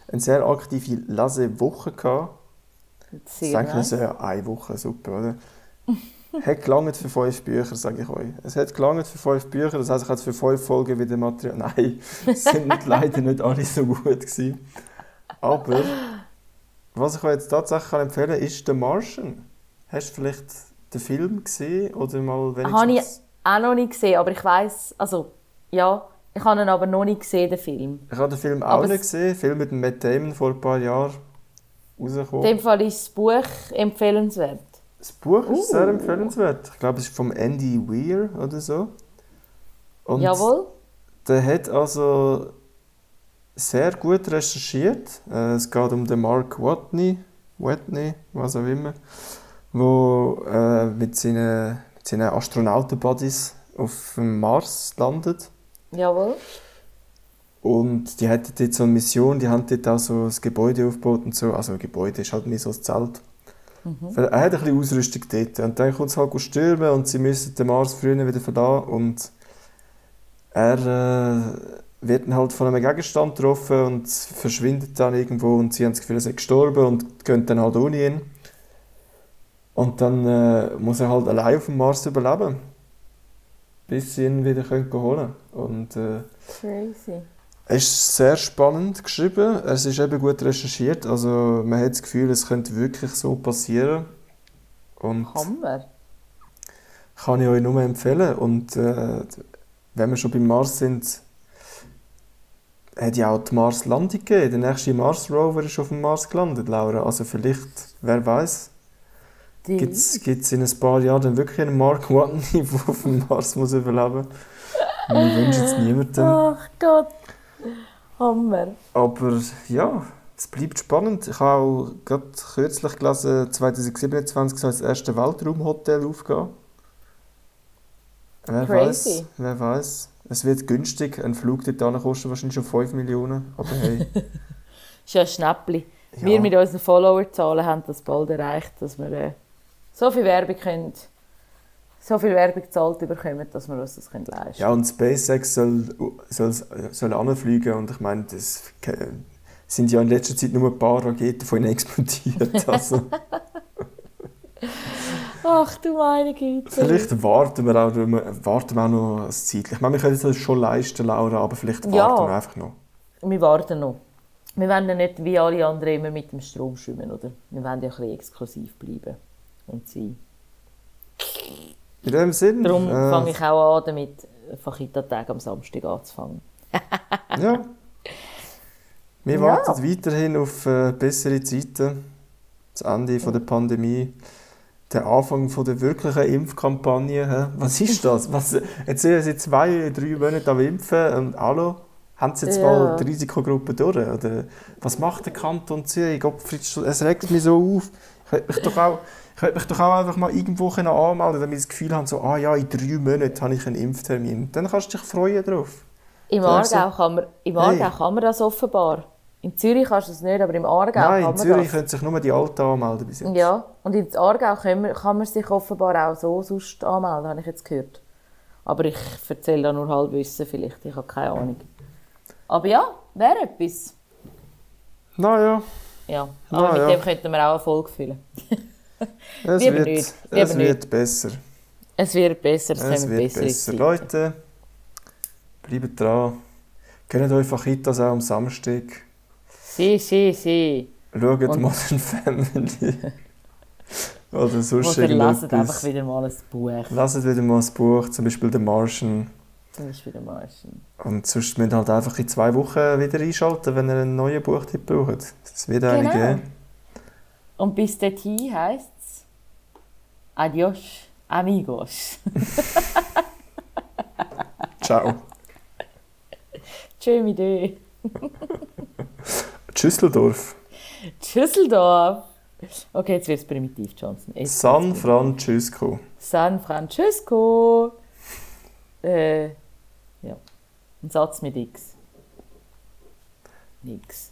eine sehr aktive Lesewoche. Gehabt. Ich Sehr denke, nice. das ist ja eine Woche super, oder? Hat gelangt für fünf Bücher, sage ich euch. Es hat gelangt für fünf Bücher, das heisst, ich hatte für fünf Folgen wieder Material. Nein, es sind leider nicht alle so gut gewesen. Aber was ich euch jetzt tatsächlich empfehlen kann, ist «The Martian». Hast du vielleicht den Film gesehen oder mal Habe ich wenigstens... auch noch nicht gesehen, aber ich weiß, also ja, ich habe ihn aber noch nicht gesehen, den Film. Ich habe den Film auch Aber nicht es- gesehen, Film mit dem Matt Damon vor ein paar Jahren In rausgekommen. dem Fall ist das Buch empfehlenswert. Das Buch ist sehr Uh. empfehlenswert. Ich glaube, es ist vom Andy Weir oder so. Und Jawohl. Der hat also sehr gut recherchiert. Äh, Es geht um den Mark Watney, Watney, was auch immer, wo äh, mit seinen, mit seinen Astronauten-Buddies auf dem Mars landet. Jawohl. Und die hatten dort so eine Mission, die haben dort auch so ein Gebäude aufgebaut und so. Also ein Gebäude ist halt mehr so ein Zelt. Er hat ein bisschen Ausrüstung dort. Und dann kommt es halt stürmen und sie müssen den Mars früher wieder verlassen. Und er äh, wird dann halt von einem Gegenstand getroffen und verschwindet dann irgendwo und sie haben das Gefühl, er sei gestorben und gehen dann halt ohne ihn. Und dann äh, muss er halt allein auf dem Mars überleben, bis sie ihn wieder können holen können. Und äh, Crazy. Es ist sehr spannend geschrieben, es ist eben gut recherchiert, also man hat das Gefühl, es könnte wirklich so passieren. Und Hammer. kann ich euch nur empfehlen. Und äh, wenn wir schon beim Mars sind, hat ja auch die Mars-Landung gegeben. Der nächste Mars-Rover ist auf dem Mars gelandet, Laura. Also vielleicht, wer weiß, gibt es in ein paar Jahren dann wirklich einen Mark Watney, der auf dem Mars muss überleben muss. Wir wünschen es niemandem. Ach Gott. Hammer. Aber ja, es bleibt spannend. Ich habe auch gerade kürzlich gelesen, 2027 soll das erste Weltraumhotel aufgehen. Wer Crazy. weiß, wer weiß. Es wird günstig. Ein Flug dort kostet wahrscheinlich schon 5 Millionen. Aber hey, Ist ja ein Schnäppli. Ja. Wir mit unseren Followerzahlen haben das bald erreicht, dass wir äh, so viel Werbung können, so viel Werbung gezahlt bekommen, dass wir uns das können leisten können. ja, und SpaceX soll, soll, soll anfliegen. Und ich meine, das sind ja in letzter Zeit nur ein paar Raketen von ihnen explodiert. Also, Ach du meine Güte. vielleicht warten wir, auch, warten wir auch noch ein Zeit. Ich meine, wir können es schon leisten, Laura, aber vielleicht warten Ja. wir einfach noch. Wir warten noch. Wir wollen ja nicht wie alle anderen immer mit dem Strom schwimmen, oder? Wir wollen ja ein bisschen exklusiv bleiben und sein. In dem Sinn. Darum äh, fange ich auch an, damit Fachita-Tag am Samstag anzufangen. Ja. Wir Ja. warten weiterhin auf äh, bessere Zeiten. Das Ende von der Pandemie. Der Anfang von der wirklichen Impfkampagne. hä? Was ist das? Was, jetzt sind sie zwei, drei Monate am Impfen und hallo? Haben sie jetzt Ja. mal die Risikogruppe durch? Oder was macht der Kanton Zürich? Gottfried, es regt mich so auf. Ich mich doch auch, ich hätte mich doch auch einfach mal irgendwo anmelden damit ich das Gefühl habe, so, ah ja, in drei Monaten habe ich einen Impftermin. Dann kannst du dich freuen drauf. Im Aargau kann man, im Hey. Aargau kann man das offenbar. In Zürich kannst du es nicht, aber im Aargau Nein, kann in man Zürich das. können sich nur die Alten anmelden bis jetzt. Ja, und in Aargau kann man, kann man sich offenbar auch so sonst anmelden, habe ich jetzt gehört. Aber ich erzähle da nur Halbwissen vielleicht, ich habe keine Ahnung. Aber ja, wäre etwas. Naja, Ja, aber Ah, mit ja. dem könnten wir auch Erfolg füllen. es, wird, nicht, es wird besser. Es wird besser, es, Es wird besser. Zeiten. Leute, bleibt dran. Gönnt euch Fajitas auch am Samstag. Si, si, si. Schaut Und- Modern Family. Oder sonst Oder lasst einfach wieder mal ein Buch. Lasst wieder mal ein Buch, zum Beispiel The Martian. Zum Beispiel der Martian. Und sonst müsst ihr halt einfach in zwei Wochen wieder einschalten, wenn ihr einen neuen Buchtipp braucht. Es wird eine Genau. geben. Und bis dorthin heisst Adios, amigos. Ciao. Tschö mit Ö. Tschüsseldorf. Tschüsseldorf. Okay, jetzt wird es primitiv, Johnson. Jetzt San Francisco. San Francisco. Äh, ja. Ein Satz mit X. Nix.